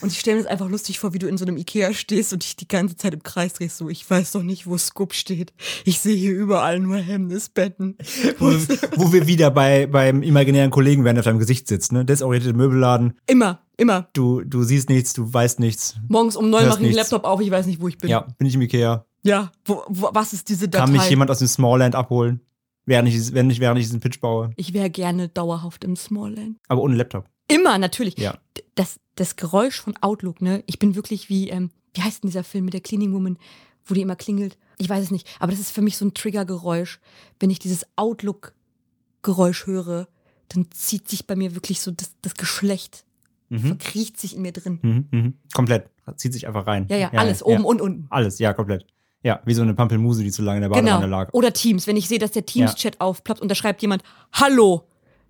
Und ich stelle mir das einfach lustig vor, wie du in so einem Ikea stehst und dich die ganze Zeit im Kreis drehst. So, ich weiß doch nicht, wo Scoop steht. Ich sehe hier überall nur Hemmnisbetten. Wo, wo wir wieder bei, beim imaginären Kollegen werden, der auf deinem Gesicht sitzt, ne? Desorientierte Möbelladen. Immer, immer. Du, du siehst nichts, du weißt nichts. Morgens um neun mache ich den. Laptop auf, ich weiß nicht, wo ich bin. Ja, bin ich im Ikea. Ja, wo, wo, was ist diese Datei? Kann mich jemand aus dem Smallland abholen? Während ich, wenn ich, während ich diesen Pitch baue. Ich wäre gerne dauerhaft im Smallland. Aber ohne Laptop. Immer, natürlich. Ja. Das, das Geräusch von Outlook, ne? Ich bin wirklich wie, ähm, wie heißt denn dieser Film mit der Cleaning Woman, wo die immer klingelt? Ich weiß es nicht. Aber das ist für mich so ein Triggergeräusch. Wenn ich dieses Outlook-Geräusch höre, dann zieht sich bei mir wirklich so das, das Geschlecht, Mhm. verkriecht sich in mir drin. Mhm, mhm. Komplett. Zieht sich einfach rein. Ja, ja, alles, oben und unten. Alles, ja, komplett. Ja, wie so eine Pampelmuse, die zu lange in der Badewanne Genau. lag. Oder Teams, wenn ich sehe, dass der Teams-Chat aufploppt und da schreibt jemand Hallo.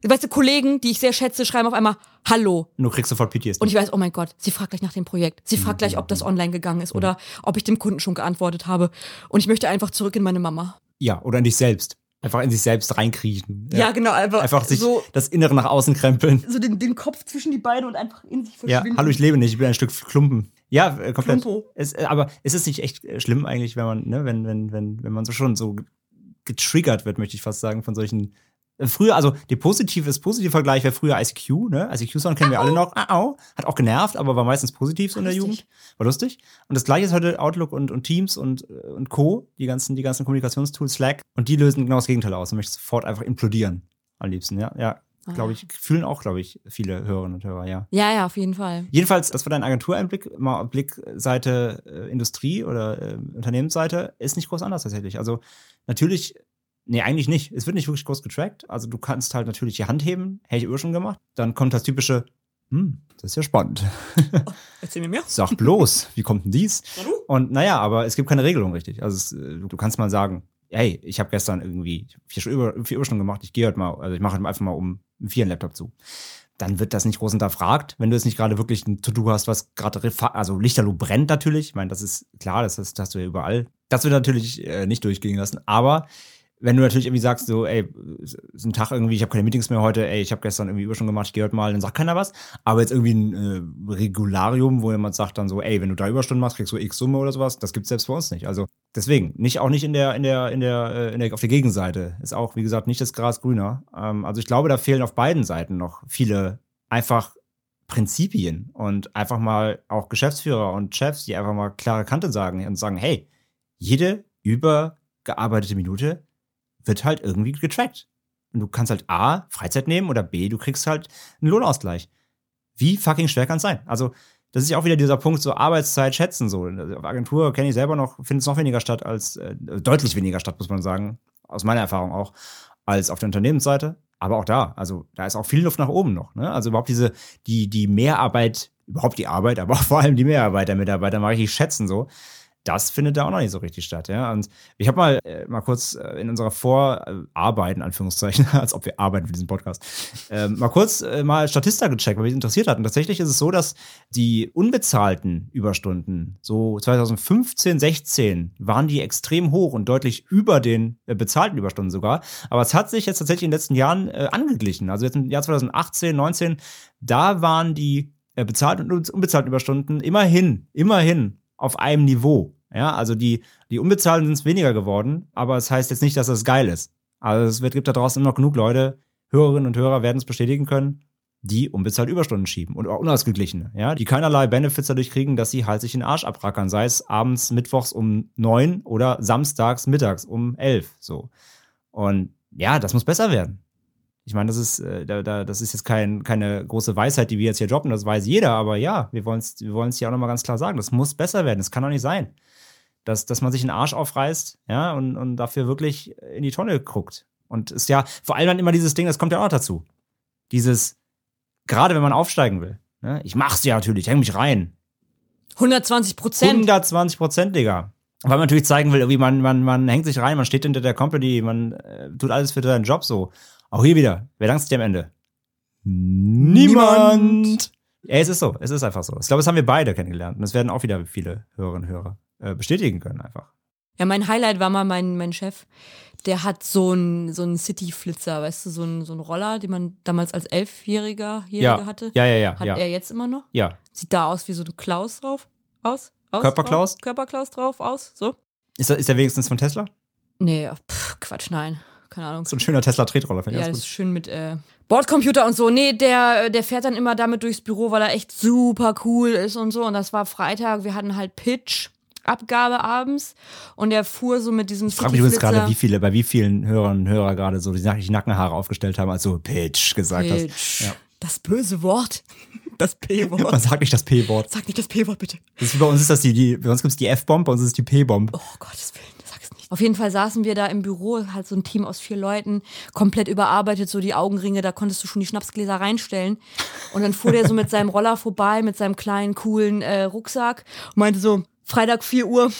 Weißt du, Kollegen, die ich sehr schätze, schreiben auf einmal Hallo. Und du kriegst sofort PTSD. Und ich weiß, oh mein Gott, sie fragt gleich nach dem Projekt. Sie fragt gleich, ob das online gegangen ist oder ob ich dem Kunden schon geantwortet habe. Und ich möchte einfach zurück in meine Mama. ja, oder in dich selbst. Einfach in sich selbst reinkriechen. Ja, genau, einfach, Einfach sich so, das Innere nach außen krempeln. so den, den Kopf zwischen die Beine und einfach in sich Ja, verschwinden. hallo, ich lebe nicht, ich bin ein Stück Klumpen. Ja, äh, komplett. Klumpo. Es, äh, aber ist es nicht echt äh, schlimm eigentlich, wenn man, ne, wenn, wenn, wenn, wenn man so schon so getriggert wird, möchte ich fast sagen, von solchen Früher, also der positive, das positive Vergleich wäre früher ICQ, ne? ICQ-Sound kennen wir alle noch. Au, hat auch genervt, aber war meistens positiv so in der. Jugend. War lustig. Und das gleiche ist heute Outlook und, und Teams und, äh, und Co., die ganzen, die ganzen Kommunikationstools, Slack. Und die lösen genau das Gegenteil aus und möchten sofort einfach implodieren. Am liebsten, ja. Ja, glaube ich, fühlen auch, glaube ich, viele Hörerinnen und Hörer, ja. Ja, ja, auf jeden Fall. Jedenfalls, das war dein Agentureinblick, mal Blickseite äh, Industrie oder äh, Unternehmensseite, ist nicht groß anders tatsächlich. Also natürlich, nee, eigentlich nicht. Es wird nicht wirklich groß getrackt. Also du kannst halt natürlich die Hand heben, hätte ich immer schon gemacht. Dann kommt das typische, hm, das ist ja spannend. Erzähl mir mehr. Sag bloß, wie kommt denn dies? Und naja, aber es gibt keine Regelung richtig. Also es, äh, du kannst mal sagen, hey, ich habe gestern irgendwie vier, über, vier Überstunden gemacht, ich gehe heute mal, also ich mache einfach mal um vier einen Laptop zu. Dann wird das nicht groß hinterfragt, wenn du jetzt nicht gerade wirklich ein To-Do hast, was gerade, also Lichterloh brennt natürlich. Ich meine, das ist klar, das, das hast du ja überall. Das wird natürlich äh, nicht durchgehen lassen. Aber wenn du natürlich irgendwie sagst, so, ey, ist ein Tag irgendwie, ich habe keine Meetings mehr heute, ey, ich habe gestern irgendwie Überstunden gemacht, ich gehe heute mal, dann sagt keiner was. Aber jetzt irgendwie ein äh, Regularium, wo jemand sagt dann so, ey, wenn du drei Überstunden machst, kriegst du X Summe oder sowas, das gibt's selbst bei uns nicht. Also deswegen, nicht auch nicht in der, in der, in der, äh, in der auf der Gegenseite. Ist auch, wie gesagt, nicht das Gras grüner. Ähm, also ich glaube, da fehlen auf beiden Seiten noch viele einfach Prinzipien und einfach mal auch Geschäftsführer und Chefs, die einfach mal klare Kante sagen und sagen, hey, jede übergearbeitete Minute wird halt irgendwie getrackt. Und du kannst halt A, Freizeit nehmen oder B, du kriegst halt einen Lohnausgleich. Wie fucking schwer kann es sein? Also, das ist ja auch wieder dieser Punkt, so Arbeitszeit schätzen. So. Auf Agentur kenne ich selber noch, findet es noch weniger statt als, äh, deutlich weniger statt, muss man sagen, aus meiner Erfahrung auch, als auf der Unternehmensseite. Aber auch da, also da ist auch viel Luft nach oben noch. Ne? Also überhaupt diese, die, die Mehrarbeit, überhaupt die Arbeit, aber vor allem die Mehrarbeit der Mitarbeiter mal richtig schätzen so. Das findet da auch noch nicht so richtig statt, ja. Und ich habe mal äh, mal kurz äh, in unserer Vorarbeit, in Anführungszeichen, als ob wir arbeiten für diesen Podcast, äh, mal kurz äh, mal Statista gecheckt, weil mich interessiert hat. Und tatsächlich ist es so, dass die unbezahlten Überstunden, so 2015, 16, waren die extrem hoch und deutlich über den äh, bezahlten Überstunden sogar. Aber es hat sich jetzt tatsächlich in den letzten Jahren äh, angeglichen. Also jetzt im Jahr 2018, 19, da waren die bezahlten und unbezahlten Überstunden immerhin, immerhin auf einem Niveau. Ja, also die, die unbezahlten sind es weniger geworden, aber es heißt jetzt nicht, dass das geil ist. Also es wird, gibt da draußen immer noch genug Leute, Hörerinnen und Hörer werden es bestätigen können, die unbezahlt Überstunden schieben und auch unausgeglichene, ja, die keinerlei Benefits dadurch kriegen, dass sie halt sich den Arsch abrackern, sei es abends, mittwochs um neun oder samstags, mittags um elf, so. Und ja, das muss besser werden. Ich meine, das ist, äh, da, da, das ist jetzt kein, keine große Weisheit, die wir jetzt hier droppen, das weiß jeder, aber ja, wir wollen es wir hier auch nochmal ganz klar sagen. Das muss besser werden. Das kann doch nicht sein. Dass, dass man sich den Arsch aufreißt, ja, und, und dafür wirklich in die Tonne guckt. Und ist ja vor allem dann immer dieses Ding, das kommt ja auch noch dazu. Dieses, gerade wenn man aufsteigen will, ne, ich mach's ja natürlich, häng mich rein. 120 Prozent. 120 Prozent, Digga. Weil man natürlich zeigen will, irgendwie man, man, man hängt sich rein, man steht hinter der Company, man äh, tut alles für seinen Job so. Auch hier wieder, wer dankt dir am Ende? Niemand. Ja, es ist so, es ist einfach so. Ich glaube, das haben wir beide kennengelernt. Und das werden auch wieder viele Hörerinnen und Hörer äh, bestätigen können, einfach. Ja, mein Highlight war mal mein, mein Chef. Der hat so einen so einen City-Flitzer, weißt du, so einen, so einen Roller, den man damals als Elfjähriger Ja, hatte. ja, ja, ja. Hat ja. er jetzt immer noch? ja. Sieht da aus wie so ein Klaus drauf? Aus? aus Körperklaus? Drauf? Körperklaus drauf? Aus? So? Ist, er, ist er wenigstens von Tesla? Nee, pff, Quatsch, nein. Keine Ahnung. So ein schöner Tesla-Tretroller, finde ich Ja, das ist schön mit äh, Bordcomputer und so. Nee, der, der fährt dann immer damit durchs Büro, weil er echt super cool ist und so. Und das war Freitag. Wir hatten halt Pitch. Abgabe abends und er fuhr so mit diesem Ich frage mich übrigens gerade, wie viele, bei wie vielen Hörern und Hörer gerade so die, Nack- die Nackenhaare aufgestellt haben, als du Pitch gesagt hast. Pitch. Ja. Das böse Wort. Das Man P-Wort. sagt nicht das P-Wort. Sag nicht das P-Wort, bitte. Das ist Bei uns ist das die, die bei uns gibt es die F-Bomb, bei uns ist es die P-Bomb. Oh Gottes Willen. Auf jeden Fall saßen wir da im Büro, halt so ein Team aus vier Leuten, komplett überarbeitet, so die Augenringe, da konntest du schon die Schnapsgläser reinstellen. Und dann fuhr der so mit seinem Roller vorbei, mit seinem kleinen, coolen äh, Rucksack und meinte so, Freitag 4 Uhr,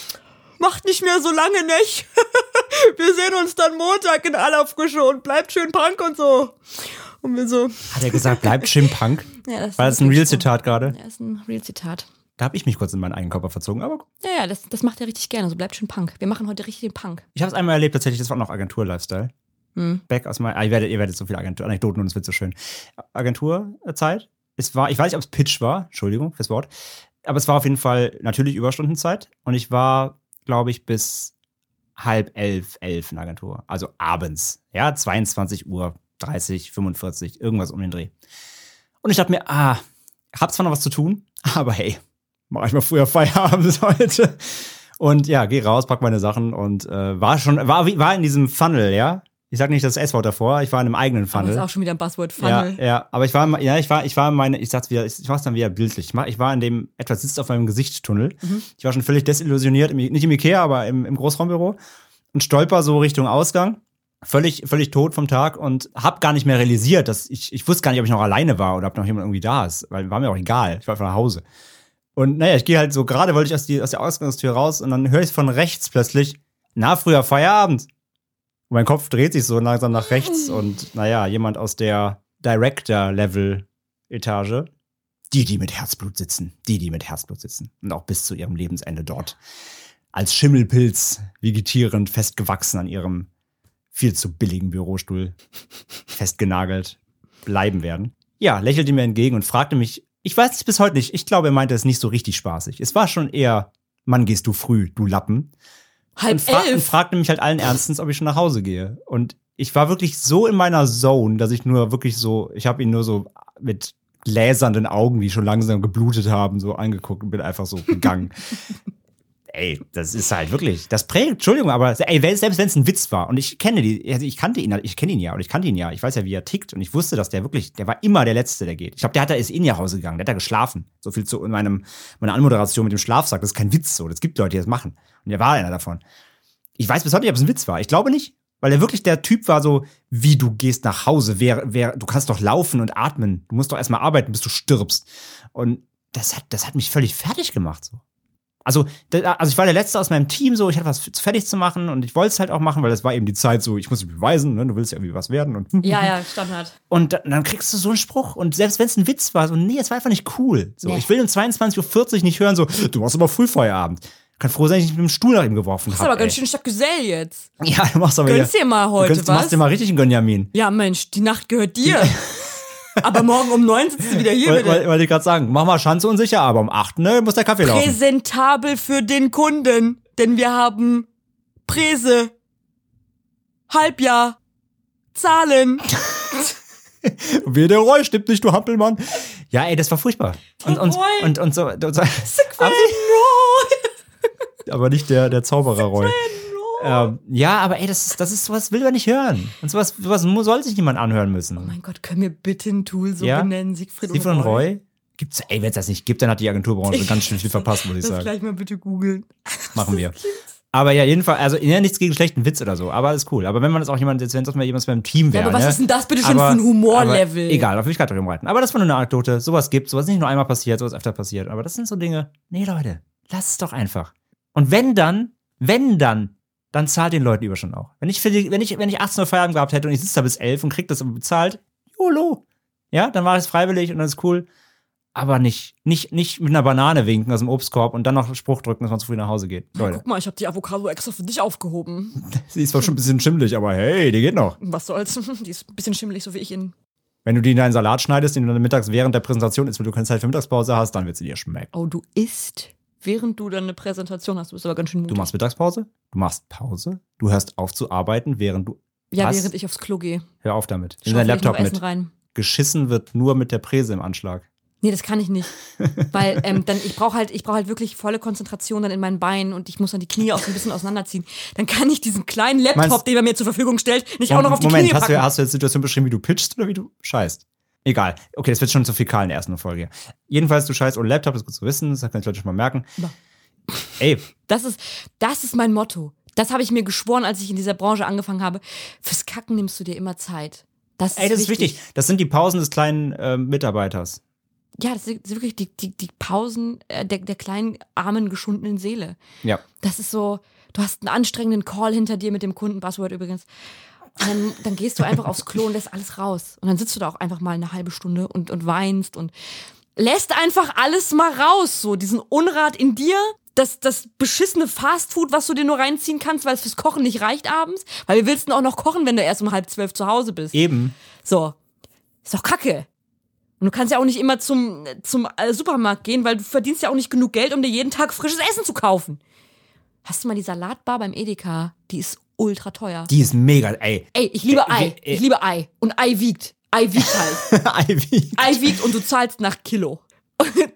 macht nicht mehr so lange, nicht? wir sehen uns dann Montag in aller Frische und bleibt schön Punk und so. Und wir so, Hat er gesagt, bleibt Chimpunk? ja, das War das ein Real-Zitat gerade? Ja, ist ein Real-Zitat. Da habe ich mich kurz in meinen eigenen Körper verzogen, aber Ja, ja, das, das macht er richtig gerne. So bleibt schön Punk. Wir machen heute richtig den Punk. ich habe es einmal erlebt tatsächlich, das war noch Agentur-Lifestyle. Hm. Back aus meinem, ah, ihr werdet, ihr werdet so viele Agentur Anekdoten und es wird so schön. Agenturzeit. Es war, ich weiß nicht, ob es Pitch war, Entschuldigung fürs Wort, aber es war auf jeden Fall natürlich Überstundenzeit und ich war, glaube ich, bis halb elf, elf in der Agentur. Also abends, ja, 22 Uhr 30, 45, irgendwas um den Dreh. Und ich dachte mir, ah, hab zwar noch was zu tun, aber hey, mach ich mal früher Feierabend heute. Und ja, geh raus, pack meine Sachen und äh, war schon, war, war in diesem Funnel, ja. Ich sag nicht das S-Wort davor, ich war in einem eigenen Aber Funnel. ist auch schon wieder ein Buzzword Ja, Funnel. ja, aber ich war, ja, ich war, ich war in meine, ich sag's wieder, ich mach's dann wieder bildlich. Ich, war in dem, etwas sitzt auf meinem Gesichtstunnel. Ich war schon völlig desillusioniert, nicht im Ikea, aber im, im Großraumbüro und stolper so Richtung Ausgang. Völlig, völlig tot vom Tag und hab gar nicht mehr realisiert, dass ich, ich wusste gar nicht, ob ich noch alleine war oder ob noch jemand irgendwie da ist, weil war mir auch egal. Ich war einfach nach Hause. Und naja, ich gehe halt so, gerade wollte ich aus, die, aus der Ausgangstür raus und dann höre ich von rechts plötzlich, na, früher Feierabend. Und mein Kopf dreht sich so langsam nach rechts und naja, jemand aus der Director-Level-Etage, die, die mit Herzblut sitzen, die, die mit Herzblut sitzen und auch bis zu ihrem Lebensende dort als Schimmelpilz vegetierend festgewachsen an ihrem viel zu billigen Bürostuhl festgenagelt bleiben werden. Ja, lächelte mir entgegen und fragte mich, ich weiß es bis heute nicht, ich glaube, er meinte es nicht so richtig spaßig. Es war schon eher, Mann, gehst du früh, du Lappen Halb und, fra und elf. fragte mich halt allen Ernstens, ob ich schon nach Hause gehe. Und ich war wirklich so in meiner Zone, dass ich nur wirklich so, ich habe ihn nur so mit gläsernden Augen, die schon langsam geblutet haben, so angeguckt und bin einfach so gegangen. ey, das ist halt wirklich, das prägt, Entschuldigung, aber ey, selbst wenn es ein Witz war und ich kenne die, also ich kannte ihn, ich kenne ihn ja und ich kannte ihn ja, ich weiß ja, wie er tickt und ich wusste, dass der wirklich, der war immer der Letzte, der geht. Ich glaube, der hat da ist in ihr Hause gegangen, der hat da geschlafen. So viel zu in meinem, meiner Anmoderation mit dem Schlafsack, das ist kein Witz so, das gibt Leute, die das machen. Und er war einer davon. Ich weiß bis heute nicht, ob es ein Witz war. Ich glaube nicht. Weil er wirklich der Typ war so, wie du gehst nach Hause, wer, wer, du kannst doch laufen und atmen. Du musst doch erstmal arbeiten, bis du stirbst. Und das hat, das hat mich völlig fertig gemacht, so. Also, also ich war der Letzte aus meinem Team, so, ich hatte was fertig zu machen und ich wollte es halt auch machen, weil das war eben die Zeit so, ich muss mich beweisen, ne? du willst ja irgendwie was werden und Ja, ja, Standard. und dann, dann kriegst du so einen Spruch. Und selbst wenn es ein Witz war, so, nee, es war einfach nicht cool. So, Nee. ich will um 22.40 Uhr nicht hören, so, du machst aber Frühfeierabend. Kann froh sein, dass ich nicht mit dem Stuhl nach ihm geworfen Das ist habe. aber ganz schön stark Gesell jetzt. Ja, du machst aber Gönnst dir mal heute du gönnst, du machst was? dir mal richtig einen Gönjamin. Ja, Mensch, die Nacht gehört dir. Aber morgen um neun sitzt du wieder hier, Wollte bitte. wollt, wollte ich gerade sagen, mach mal Schanze unsicher, aber um 8, ne, muss der Kaffee laufen. Präsentabel für den Kunden. Denn wir haben Präse. Halbjahr. Zahlen. Und wie der Roy stimmt nicht, du Hampelmann. Ja, ey, das war furchtbar. Und, und, Roy. und, und so. Und so aber nicht der, der Zauberer Roy. Ähm, ja, aber ey, das ist, das ist, sowas will man nicht hören. Und sowas, sowas soll sich niemand anhören müssen. Oh mein Gott, können wir bitte ein Tool so Ja? benennen? Siegfried, Siegfried und Roy? Gibt's, ey, wenn es das nicht gibt, dann hat die Agenturbranche ganz schön viel verpasst, muss ich Das sagen. gleich mal bitte googeln. Machen wir. Aber ja, jedenfalls, also ja, nichts gegen schlechten Witz oder so, aber alles cool. Aber wenn man das auch jemand, jetzt wenn auch mal jemand beim Team wäre. aber was ne? ist denn das bitte schön Aber- für ein Humorlevel? Egal, auf will ich gerade rumreiten. Aber das war nur eine Anekdote. Sowas gibt, sowas nicht nur einmal passiert, sowas öfter passiert. Aber das sind so Dinge. Nee, Leute, lass es doch einfach. Und wenn dann, wenn dann, dann zahlt den Leuten Überstunden auch. Wenn ich, für die, wenn ich, wenn ich 18 Uhr Feierabend gehabt hätte und ich sitze da bis 11 und krieg das aber bezahlt, YOLO. Ja, dann war es freiwillig und dann ist cool. Aber nicht, nicht, nicht mit einer Banane winken aus dem Obstkorb und dann noch einen Spruch drücken, dass man zu früh nach Hause geht. Leute, Guck mal, ich habe die Avocado extra für dich aufgehoben. sie ist zwar schon ein bisschen schimmelig, aber hey, die geht noch. Was soll's? Die ist ein bisschen schimmelig, so wie ich in. Wenn du die in deinen Salat schneidest, den du dann mittags während der Präsentation isst, weil du keine Zeit für Mittagspause hast, dann wird sie dir schmecken. Oh, du isst, während du dann eine Präsentation hast. Du bist aber ganz schön mutig. Du machst Mittagspause, du machst Pause, du hörst auf zu arbeiten, während du. ja, Was? während ich aufs Klo gehe. Hör auf damit. Nimm Schaufel deinen Laptop mit. rein. Geschissen wird nur mit der Präse im Anschlag. Nee, das kann ich nicht. Weil ähm, dann, ich brauche halt, ich brauche halt wirklich volle Konzentration dann in meinen Beinen und ich muss dann die Knie auch so ein bisschen auseinanderziehen. Dann kann ich diesen kleinen Laptop, Meinst- den er mir zur Verfügung stellt, nicht auch noch auf die Moment, Knie hast packen. du, hast du jetzt die Situation beschrieben, wie du pitchst oder wie du scheißt? Egal. Okay, das wird schon zu fäkal in der ersten Folge. Jedenfalls, du scheißt ohne Laptop, das ist gut zu wissen, das können die Leute schon mal merken. Ja. Ey, Das ist, das ist mein Motto. Das habe ich mir geschworen, als ich in dieser Branche angefangen habe. Fürs Kacken nimmst du dir immer Zeit. Das ist, ey, das ist wichtig. Das sind die Pausen des kleinen ähm, Mitarbeiters. Ja, das sind wirklich die, die, die Pausen äh, der, der kleinen, armen, geschundenen Seele. Ja. Das ist so, du hast einen anstrengenden Call hinter dir mit dem Kunden, Buzzword übrigens. Und dann, dann gehst du einfach aufs Klo und lässt alles raus. Und dann sitzt du da auch einfach mal eine halbe Stunde und, und weinst und lässt einfach alles mal raus. So diesen Unrat in dir, das, das beschissene Fastfood, was du dir nur reinziehen kannst, weil es fürs Kochen nicht reicht abends. Weil wir willst denn auch noch kochen, wenn du erst um halb zwölf zu Hause bist. Eben. So. Ist doch kacke. Und du kannst ja auch nicht immer zum, zum äh, Supermarkt gehen, weil du verdienst ja auch nicht genug Geld, um dir jeden Tag frisches Essen zu kaufen. Hast du mal die Salatbar beim Edeka? Die ist ultra teuer. Die ist mega, ey. Ey, ich liebe Ei. Ich liebe Ei. Und Ei wiegt. Ei wiegt halt. Ivy. Ei wiegt und du zahlst nach Kilo.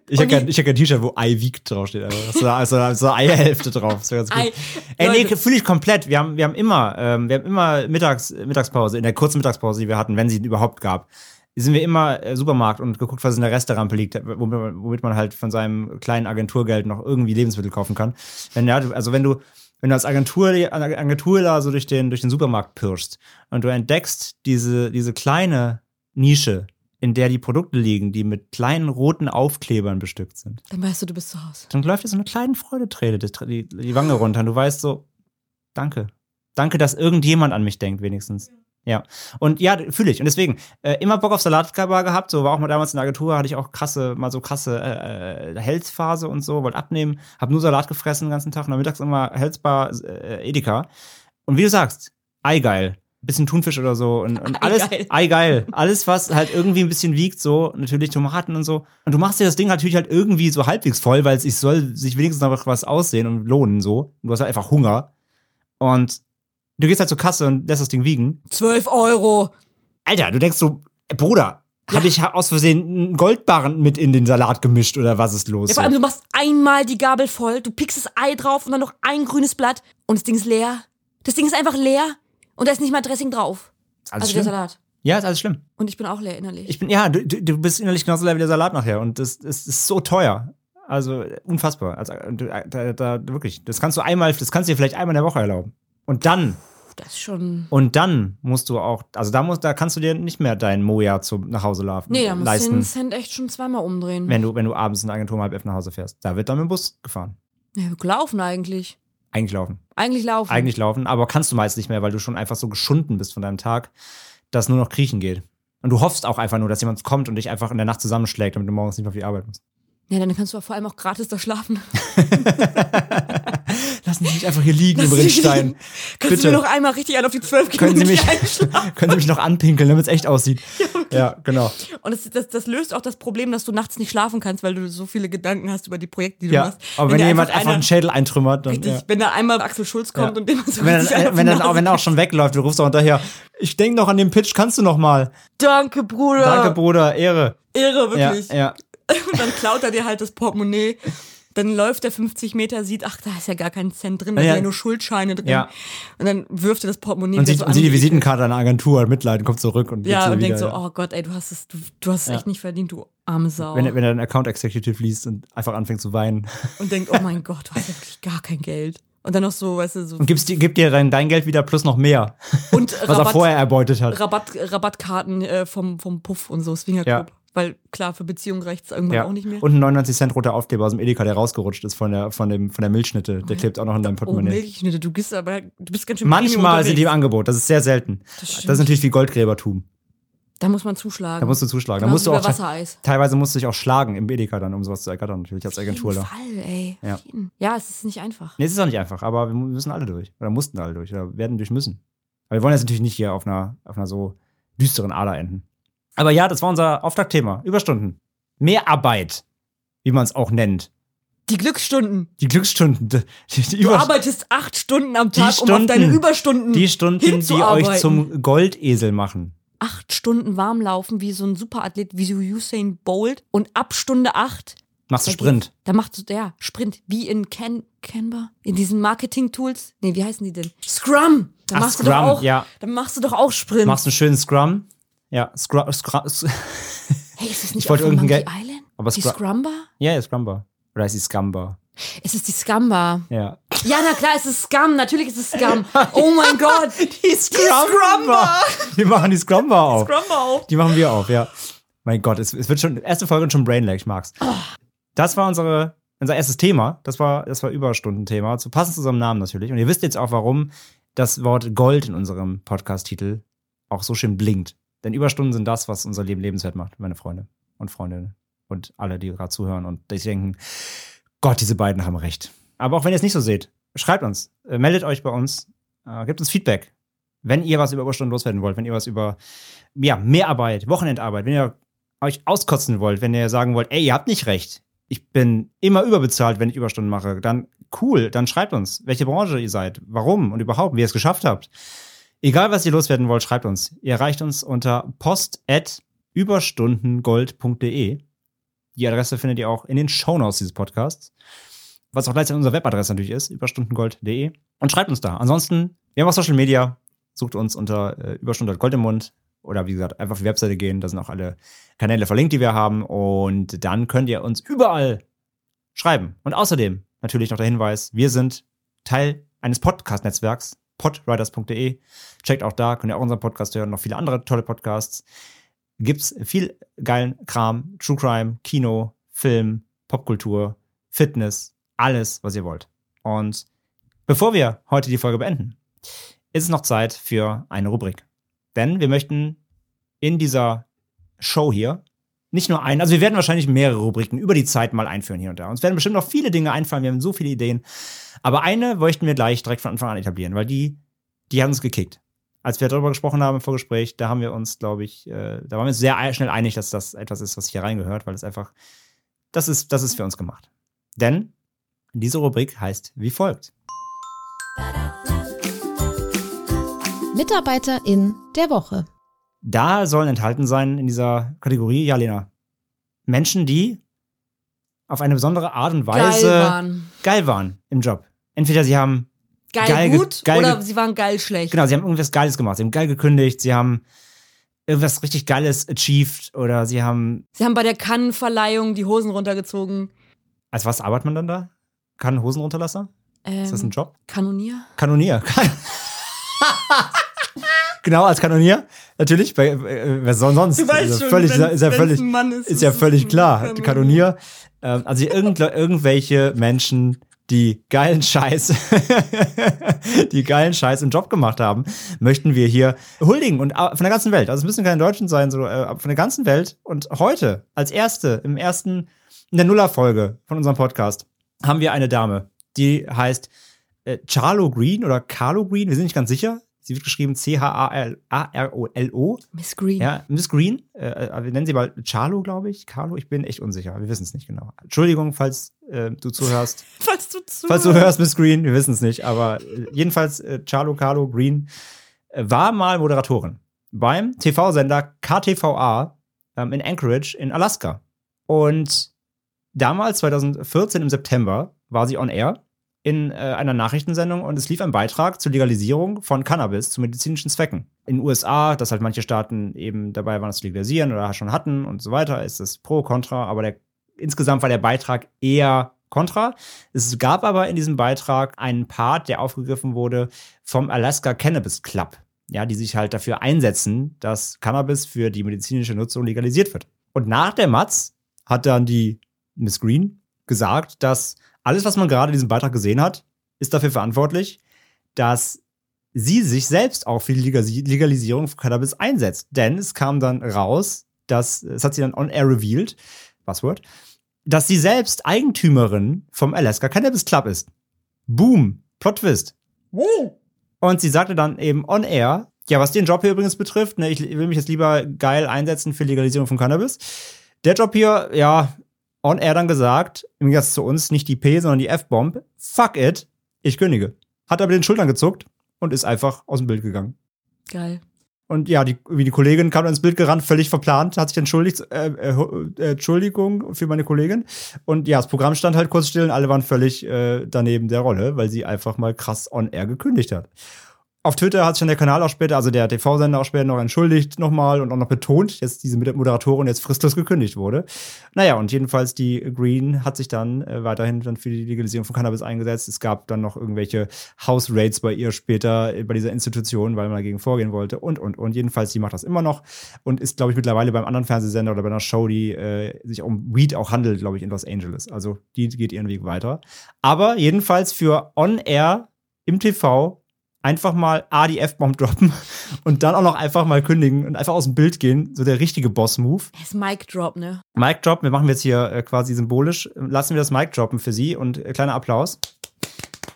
Ich habe kein, hab kein T-Shirt, wo Ei wiegt draufsteht. Also, so, also, so eine Eierhälfte drauf. Das ganz gut. Ei. Ey, nee, fühle ich komplett. Wir haben, wir haben immer, ähm, wir haben immer Mittags, Mittagspause, in der kurzen Mittagspause, die wir hatten, wenn sie überhaupt gab, sind wir immer äh, Supermarkt und geguckt, was in der Resterampe liegt, womit man, womit man halt von seinem kleinen Agenturgeld noch irgendwie Lebensmittel kaufen kann. Wenn, ja, also wenn du, wenn du als Agentur, Agenturler so durch den, durch den Supermarkt pirschst und du entdeckst diese, diese kleine Nische, in der die Produkte liegen, die mit kleinen roten Aufklebern bestückt sind Dann weißt du, du bist zu Hause. dann läuft dir so eine kleine Freudeträne die, die, die Wange runter und du weißt so, danke. Danke, dass irgendjemand an mich denkt, wenigstens. Ja. Und ja, fühle ich. Und deswegen, äh, immer Bock auf Salatbar gehabt, so war auch mal damals in der Agentur, hatte ich auch krasse, mal so krasse äh, äh, Health-Phase und so, wollte abnehmen, hab nur Salat gefressen den ganzen Tag und dann mittags immer Healthbar äh, Edeka. Und wie du sagst, Eigeil. Bisschen Thunfisch oder so und, und alles Eigeil. Eigeil. Alles, was halt irgendwie ein bisschen wiegt, so, natürlich Tomaten und so. Und du machst dir das Ding natürlich halt irgendwie so halbwegs voll, weil es soll sich wenigstens noch was aussehen und lohnen, so. Und du hast halt einfach Hunger. Und du gehst halt zur Kasse und lässt das Ding wiegen. 12 Euro. Alter, du denkst so, äh, Bruder, habe ich aus Versehen einen Goldbarren mit in den Salat gemischt oder was ist los? Ja, vor allem, du machst einmal die Gabel voll, du pickst das Ei drauf und dann noch ein grünes Blatt und das Ding ist leer. Das Ding ist einfach leer und da ist nicht mal Dressing drauf. Ist alles Also der schlimm. Salat. Ja, ist alles schlimm. Und ich bin auch leer innerlich. Ich bin, ja, du, du bist innerlich genauso leer wie der Salat nachher. Und das, das ist so teuer. Also äh, unfassbar. Also, äh, da, da, wirklich. Das kannst du einmal, das kannst du dir vielleicht einmal in der Woche erlauben. Und dann, das ist schon. und dann musst du auch, also da musst, da kannst du dir nicht mehr dein Moja zum nach Hause laufen, Nee, da musst du den Cent echt schon zweimal umdrehen. wenn du, wenn du abends in der Agentur um halb elf nach Hause fährst. Da wird dann mit dem Bus gefahren. Ja, laufen eigentlich. Eigentlich laufen. Eigentlich laufen. Eigentlich laufen, aber kannst du meist nicht mehr, weil du schon einfach so geschunden bist von deinem Tag, dass nur noch kriechen geht. Und du hoffst auch einfach nur, dass jemand kommt und dich einfach in der Nacht zusammenschlägt, damit du morgens nicht mehr auf die Arbeit musst. Ja, dann kannst du vor allem auch gratis da schlafen. Lassen Sie mich einfach hier liegen Rindstein. liegen. Kannst Bitte. du mir noch einmal richtig an auf die 12 Kilo Können Sie mich, können Sie mich noch anpinkeln, damit es echt aussieht? Ja, genau. Und das, das, das löst auch das Problem, dass du nachts nicht schlafen kannst, weil du so viele Gedanken hast über die Projekte, die du Ja, machst. aber wenn, dir jemand einfach, einer- einen Schädel eintrümmert, dann. Richtig, Ja. wenn da einmal Axel Schulz kommt Ja. und dem so Wenn, dann, wenn, dann, auch, wenn er auch schon wegläuft, du rufst auch hinterher. Ich denke noch an den Pitch, kannst du noch mal? Danke, Bruder. Danke, Bruder, Ehre. Ehre, Ja, wirklich. ja. Und dann klaut er dir halt das Portemonnaie. Dann läuft er 50 Meter, sieht, ach, da ist ja gar kein Cent drin, da Ja, sind ja. nur Schuldscheine drin. Ja. Und dann wirft er das Portemonnaie Und sieht, so und sieht die. Visitenkarte einer Agentur, hat Mitleid und kommt zurück und Ja, und denkt so, oh Gott, ey, du hast es, du, du hast es echt nicht verdient, du arme Sau. Wenn, er- wenn er einen Account Executive liest und einfach anfängt zu weinen. und denkt, oh mein Gott, du hast ja wirklich gar kein Geld. Und dann noch so, weißt du, so. Und gibst, dir- gibt dir dein, dein Geld wieder plus noch mehr, Und was er Rabatt, vorher erbeutet hat. Rabatt, Rabattkarten äh, vom, vom Puff und so, Swingerclub. Ja. Weil klar, für Beziehungen reicht es irgendwann Ja. auch nicht mehr. Und ein 99 Cent roter Aufkleber aus dem Edeka, der rausgerutscht ist von der, von dem, von der Milchschnitte. Der klebt auch noch in deinem oh, Portemonnaie. Milchschnitte, du bist aber, du bist ganz schön Manchmal sind die im. Angebot, das ist sehr selten. Das Das, ist natürlich wie Goldgräbertum. Da muss man zuschlagen. Da musst du zuschlagen. Da Genauso musst du auch Wassereis. teilweise musst du dich auch schlagen im Edeka dann, um sowas zu ergattern, natürlich als Auf jeden. Fall, ey. Ja. Ja, es ist nicht einfach. Nee, es ist auch nicht einfach, aber wir müssen alle durch. Oder mussten alle durch. Oder werden durch müssen. Aber wir wollen jetzt natürlich nicht hier auf einer, auf einer so düsteren Ader enden. Aber ja, das war unser Auftaktthema. Überstunden. Mehrarbeit, wie man es auch nennt. Die Glücksstunden. Die Glücksstunden. Die, die, Du arbeitest acht Stunden am Tag, um auf deine Stunden. Überstunden die Stunden, die euch zum Goldesel machen. acht Stunden warm laufen wie so ein Superathlet, wie so Usain Bolt. Und ab Stunde acht Machst du Sprint. Da machst du, der Sprint, wie in Can, Canva, in diesen Marketing-Tools. Nee, wie heißen die denn? Scrum. Da Ach, machst du Scrum, doch auch, ja. machst du doch auch Sprint. Machst einen schönen Scrum. Ja, Scrum. Scrum hey, ist das nicht Ich wollte irgendein Monkey Geld- Island? aber die Scrum- Scrumbar? ja, ja, Scrumbar. Oder ist die Scumbar? Es ist die Scumbar. Ja. Ja, na klar, es ist Scum. Natürlich ist es Scum. Oh mein Gott. Die Scrumbar. Wir machen die Scrumbar auf. Scrumbar auf. Die machen wir auf, ja. Mein Gott, es, es wird schon, erste Folge und schon Brainlag, ich mag's. Das war unsere, unser erstes Thema. Das war, das war Überstundenthema. Zu passend zu unserem Namen natürlich. Und ihr wisst jetzt auch, warum das Wort Gold in unserem Podcast-Titel auch so schön blinkt. Denn Überstunden sind das, was unser Leben lebenswert macht, meine Freunde und Freundinnen und alle, die gerade zuhören und sich denken, Gott, diese beiden haben recht. Aber auch wenn ihr es nicht so seht, schreibt uns, äh, meldet euch bei uns, äh, gebt uns Feedback. Wenn ihr was über Überstunden loswerden wollt, wenn ihr was über ja, Mehrarbeit, Wochenendarbeit, wenn ihr euch auskotzen wollt, wenn ihr sagen wollt, ey, ihr habt nicht recht, ich bin immer überbezahlt, wenn ich Überstunden mache, dann cool. Dann schreibt uns, welche Branche ihr seid, warum und überhaupt, wie ihr es geschafft habt. Egal, was ihr loswerden wollt, schreibt uns. Ihr erreicht uns unter post.überstundengold.de. Die Adresse findet ihr auch in den Shownotes dieses Podcasts. Was auch gleichzeitig unsere Webadresse natürlich ist, überstundengold.de. Und schreibt uns da. Ansonsten, wir haben auch Social Media. Sucht uns unter äh, Überstunde Gold im Mund. Oder wie gesagt, einfach auf die Webseite gehen. Da sind auch alle Kanäle verlinkt, die wir haben. Und dann könnt ihr uns überall schreiben. Und außerdem natürlich noch der Hinweis, wir sind Teil eines Podcast-Netzwerks, podriders.de. Checkt auch da, könnt ihr auch unseren Podcast hören, noch viele andere tolle Podcasts. Gibt's viel geilen Kram, True Crime, Kino, Film, Popkultur, Fitness, alles, was ihr wollt. Und bevor wir heute die Folge beenden, ist es noch Zeit für eine Rubrik. Denn wir möchten in dieser Show hier nicht nur ein, also wir werden wahrscheinlich mehrere Rubriken über die Zeit mal einführen hier und da. Uns werden bestimmt noch viele Dinge einfallen, wir haben so viele Ideen. Aber eine möchten wir gleich direkt von Anfang an etablieren, weil die, die hat uns gekickt. Als wir darüber gesprochen haben im Vorgespräch, da haben wir uns, glaube ich, äh, da waren wir uns sehr schnell einig, dass das etwas ist, was hier reingehört, weil es einfach, das ist, das ist für uns gemacht. Denn diese Rubrik heißt wie folgt. Mitarbeiterin der Woche. Da sollen enthalten sein in dieser Kategorie, ja, Lena, Menschen, die auf eine besondere Art und Weise Geil waren. geil waren im Job. Entweder sie haben Geil, Geil ge- gut geil oder sie waren geil schlecht. Genau, sie haben irgendwas Geiles gemacht. Sie haben geil gekündigt, sie haben irgendwas richtig Geiles achieved oder sie haben. Sie haben bei der Kannenverleihung die Hosen runtergezogen. Als was arbeitet man dann da? Kann Hosenrunterlasser? Ähm, Ist das ein Job? Kanonier? Kanonier. genau, als Kanonier. Natürlich. Bei, äh, wer soll sonst? ist ja völlig, ist ja völlig, Mann ist ja völlig klar. Kanonier. Ähm, also irgend, irgendwelche Menschen, die geilen Scheiß, die geilen Scheiß im Job gemacht haben, möchten wir hier huldigen und au- von der ganzen Welt. Also es müssen keine Deutschen sein, so äh, von der ganzen Welt. Und heute als erste im ersten in der Nuller-Folge von unserem Podcast haben wir eine Dame, die heißt äh, Charlo Green oder Carlo Green. Wir sind nicht ganz sicher. Sie wird geschrieben C-H-A-R-O-L-O. Miss Green. Ja, Miss Green, äh, äh, wir nennen sie mal Charlo, glaube ich. Carlo, ich bin echt unsicher. Wir wissen es nicht genau. Entschuldigung, falls äh, du zuhörst. Falls du zu. falls du hörst, Miss Green, wir wissen es nicht. Aber äh, jedenfalls, äh, Charlo, Carlo Green äh, war mal Moderatorin beim TV-Sender KTVA ähm, in Anchorage in Alaska. Und damals, 2014 im September, war sie on air in äh, einer Nachrichtensendung und es lief ein Beitrag zur Legalisierung von Cannabis zu medizinischen Zwecken. In den USA, dass halt manche Staaten eben dabei waren, das zu legalisieren oder schon hatten und so weiter, ist das pro, contra, aber der, insgesamt war der Beitrag eher contra. Es gab aber in diesem Beitrag einen Part, der aufgegriffen wurde vom Alaska Cannabis Club, ja, die sich halt dafür einsetzen, dass Cannabis für die medizinische Nutzung legalisiert wird. Und nach der Matz hat dann die Miss Green gesagt, dass alles, was man gerade in diesem Beitrag gesehen hat, ist dafür verantwortlich, dass sie sich selbst auch für die Legalis- Legalisierung von Cannabis einsetzt. Denn es kam dann raus, dass, es hat sie dann on air revealed, Passwort, dass sie selbst Eigentümerin vom Alaska Cannabis Club ist. Boom, Plot Twist. Und sie sagte dann eben on air, ja, was den Job hier übrigens betrifft, ne, ich will mich jetzt lieber geil einsetzen für Legalisierung von Cannabis. Der Job hier, ja, on air dann gesagt, im Gegensatz zu uns, nicht die P, sondern die F-Bomb, fuck it, ich kündige. Hat aber den Schultern gezuckt und ist einfach aus dem Bild gegangen. Geil. Und ja, die, wie die Kollegin kam dann ins Bild gerannt, völlig verplant, hat sich entschuldigt, äh, äh, äh, Entschuldigung für meine Kollegin. Und ja, das Programm stand halt kurz still und alle waren völlig äh, daneben der Rolle, weil sie einfach mal krass on air gekündigt hat. Auf Twitter hat sich dann der Kanal auch später, also der TV-Sender auch später noch entschuldigt nochmal und auch noch betont, dass diese Moderatorin jetzt fristlos gekündigt wurde. Naja, und jedenfalls die Green hat sich dann äh, weiterhin dann für die Legalisierung von Cannabis eingesetzt. Es gab dann noch irgendwelche House Raids bei ihr später äh, bei dieser Institution, weil man dagegen vorgehen wollte und, und, und. Jedenfalls, die macht das immer noch und ist, glaube ich, mittlerweile beim anderen Fernsehsender oder bei einer Show, die äh, sich um Weed auch handelt, glaube ich, in Los Angeles. Also die geht ihren Weg weiter. Aber jedenfalls für On-Air im TV einfach mal A, die F-Bomb droppen und dann auch noch einfach mal kündigen und einfach aus dem Bild gehen. So der richtige Boss-Move. Das ist Mic Drop, ne? Mic Drop, wir machen jetzt hier äh, quasi symbolisch, lassen wir das Mic droppen für Sie und äh, kleiner Applaus.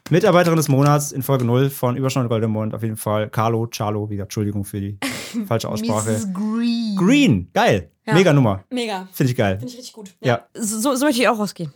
Mitarbeiterin des Monats in Folge 0 von Überschneid Gold im Mond. Auf jeden Fall Carlo, Charlo, wie gesagt, Entschuldigung für die falsche Aussprache. Mrs. Green. Green, geil. Ja. Mega Nummer. Mega. Finde ich geil. Finde ich richtig gut. Ja. So, so möchte ich auch rausgehen.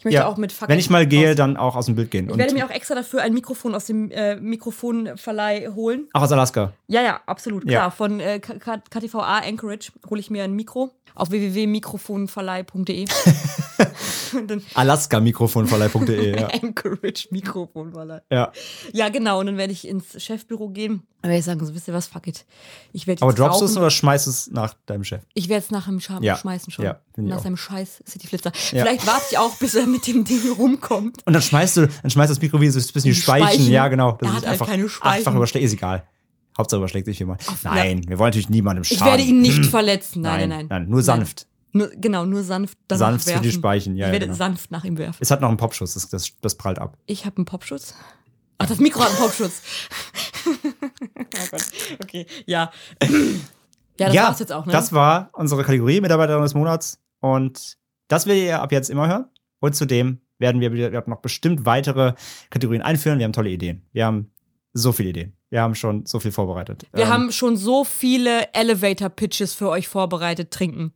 Ich möchte Ja. auch mit Fuck Wenn ich mal gehe, dann auch aus dem Bild gehen. Ich Und werde mir auch extra dafür ein Mikrofon aus dem äh, Mikrofonverleih holen. auch aus Alaska. Ja, ja, absolut, Ja. klar. Von äh, KTVA Anchorage hole ich mir ein Mikro auf www.mikrofonverleih.de. Alaska-Mikrofonverleih.de. ja. Anchorage Mikrofonverleih. ja. Ja, genau. Und dann werde ich ins Chefbüro gehen. Dann werde ich sagen, so, wisst ihr was, fuck it. Ich werde Aber droppst du es oder schmeißt du es nach deinem Chef? Ich werde es nach dem Scham Ja. schmeißen schon. Ja, ich nach auch. seinem scheiß Cityflitzer. Ja. Vielleicht warte ich auch, bis er mit dem Ding rumkommt. Und dann schmeißt du, dann schmeißt das Mikro wie so ein bisschen die Speichen. Speichen. Ja, genau. Das Er ist hat halt einfach, keine Speichen. einfach überschlägt. Ist egal. Hauptsache überschlägt sich jemand. Nein, wir wollen natürlich niemandem Ich schaden. werde ihn nicht verletzen. Nein, nein, nein. Nur sanft. Nur, genau, nur sanft Sanft für werfen. die Speichen, ja, Ich ja, werde genau. sanft nach ihm werfen. Es hat noch einen Popschutz, das, das, das prallt ab. Ich habe einen Popschutz. Ach, das Mikro hat einen Popschutz. oh Gott. Okay, ja. Ja, das war's jetzt auch, ne? das war unsere Kategorie Mitarbeiterin des Monats. Und das werdet ihr ab jetzt immer hören. Und zudem werden wir, wir noch bestimmt weitere Kategorien einführen. Wir haben tolle Ideen. Wir haben so viele Ideen. Wir haben schon so viel vorbereitet. Wir Ähm, haben schon so viele Elevator-Pitches für euch vorbereitet, trinken.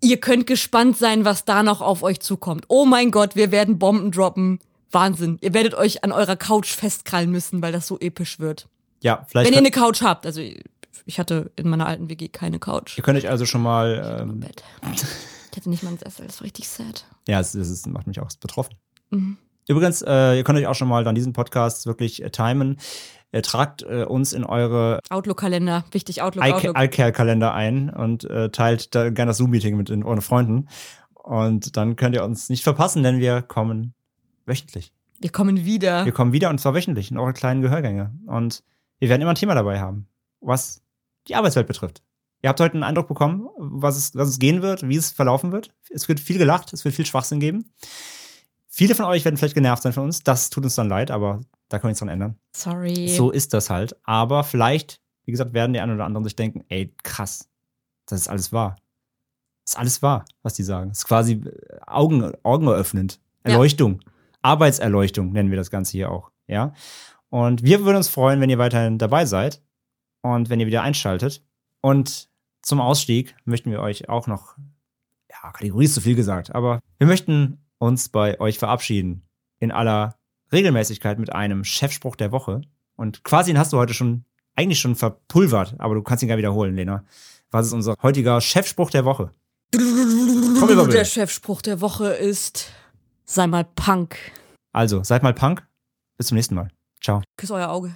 Ihr könnt gespannt sein, was da noch auf euch zukommt. Oh mein Gott, wir werden Bomben droppen. Wahnsinn. Ihr werdet euch an eurer Couch festkrallen müssen, weil das so episch wird. ja, vielleicht Wenn ihr eine Couch habt. Also, ich hatte in meiner alten WG keine Couch. ihr könnt euch also schon mal, ähm, Bett. Ich hatte nicht mal einen Sessel, das war richtig sad. ja, es, es, es macht mich auch betroffen. Mhm. Übrigens, äh, ihr könnt euch auch schon mal dann diesen Podcast wirklich äh, timen. Äh, tragt äh, uns in eure Outlook-Kalender, wichtig, Outlook, Outlook. iCal-Kalender ein und äh, teilt da gerne das Zoom-Meeting mit in, euren Freunden. Und dann könnt ihr uns nicht verpassen, denn wir kommen wöchentlich. Wir kommen wieder. Wir kommen wieder und zwar wöchentlich in eure kleinen Gehörgänge. Und wir werden immer ein Thema dabei haben, was die Arbeitswelt betrifft. Ihr habt heute einen Eindruck bekommen, was es, was es gehen wird, wie es verlaufen wird. Es wird viel gelacht, es wird viel Schwachsinn geben. Viele von euch werden vielleicht genervt sein von uns. Das tut uns dann leid, aber da können wir nichts dran ändern. Sorry. So ist das halt. Aber vielleicht, wie gesagt, werden die einen oder anderen sich denken, ey, krass, das ist alles wahr. Das ist alles wahr, was die sagen. Das ist quasi äh, Augen, eröffnend. Ja. Erleuchtung. Arbeitserleuchtung nennen wir das Ganze hier auch. Ja. Und wir würden uns freuen, wenn ihr weiterhin dabei seid und wenn ihr wieder einschaltet. Und zum Ausstieg möchten wir euch auch noch, ja, Kategorie ist zu viel gesagt, aber wir möchten uns bei euch verabschieden in aller Regelmäßigkeit mit einem Chefspruch der Woche. Und quasi den hast du heute schon, eigentlich schon verpulvert, aber du kannst ihn gerne wiederholen, Lena. Was ist unser heutiger Chefspruch der Woche? Trommelwirbel. Der Chefspruch der Woche ist: Sei mal Punk. Also, seid mal Punk. Bis zum nächsten Mal. Ciao. Küss euer Auge.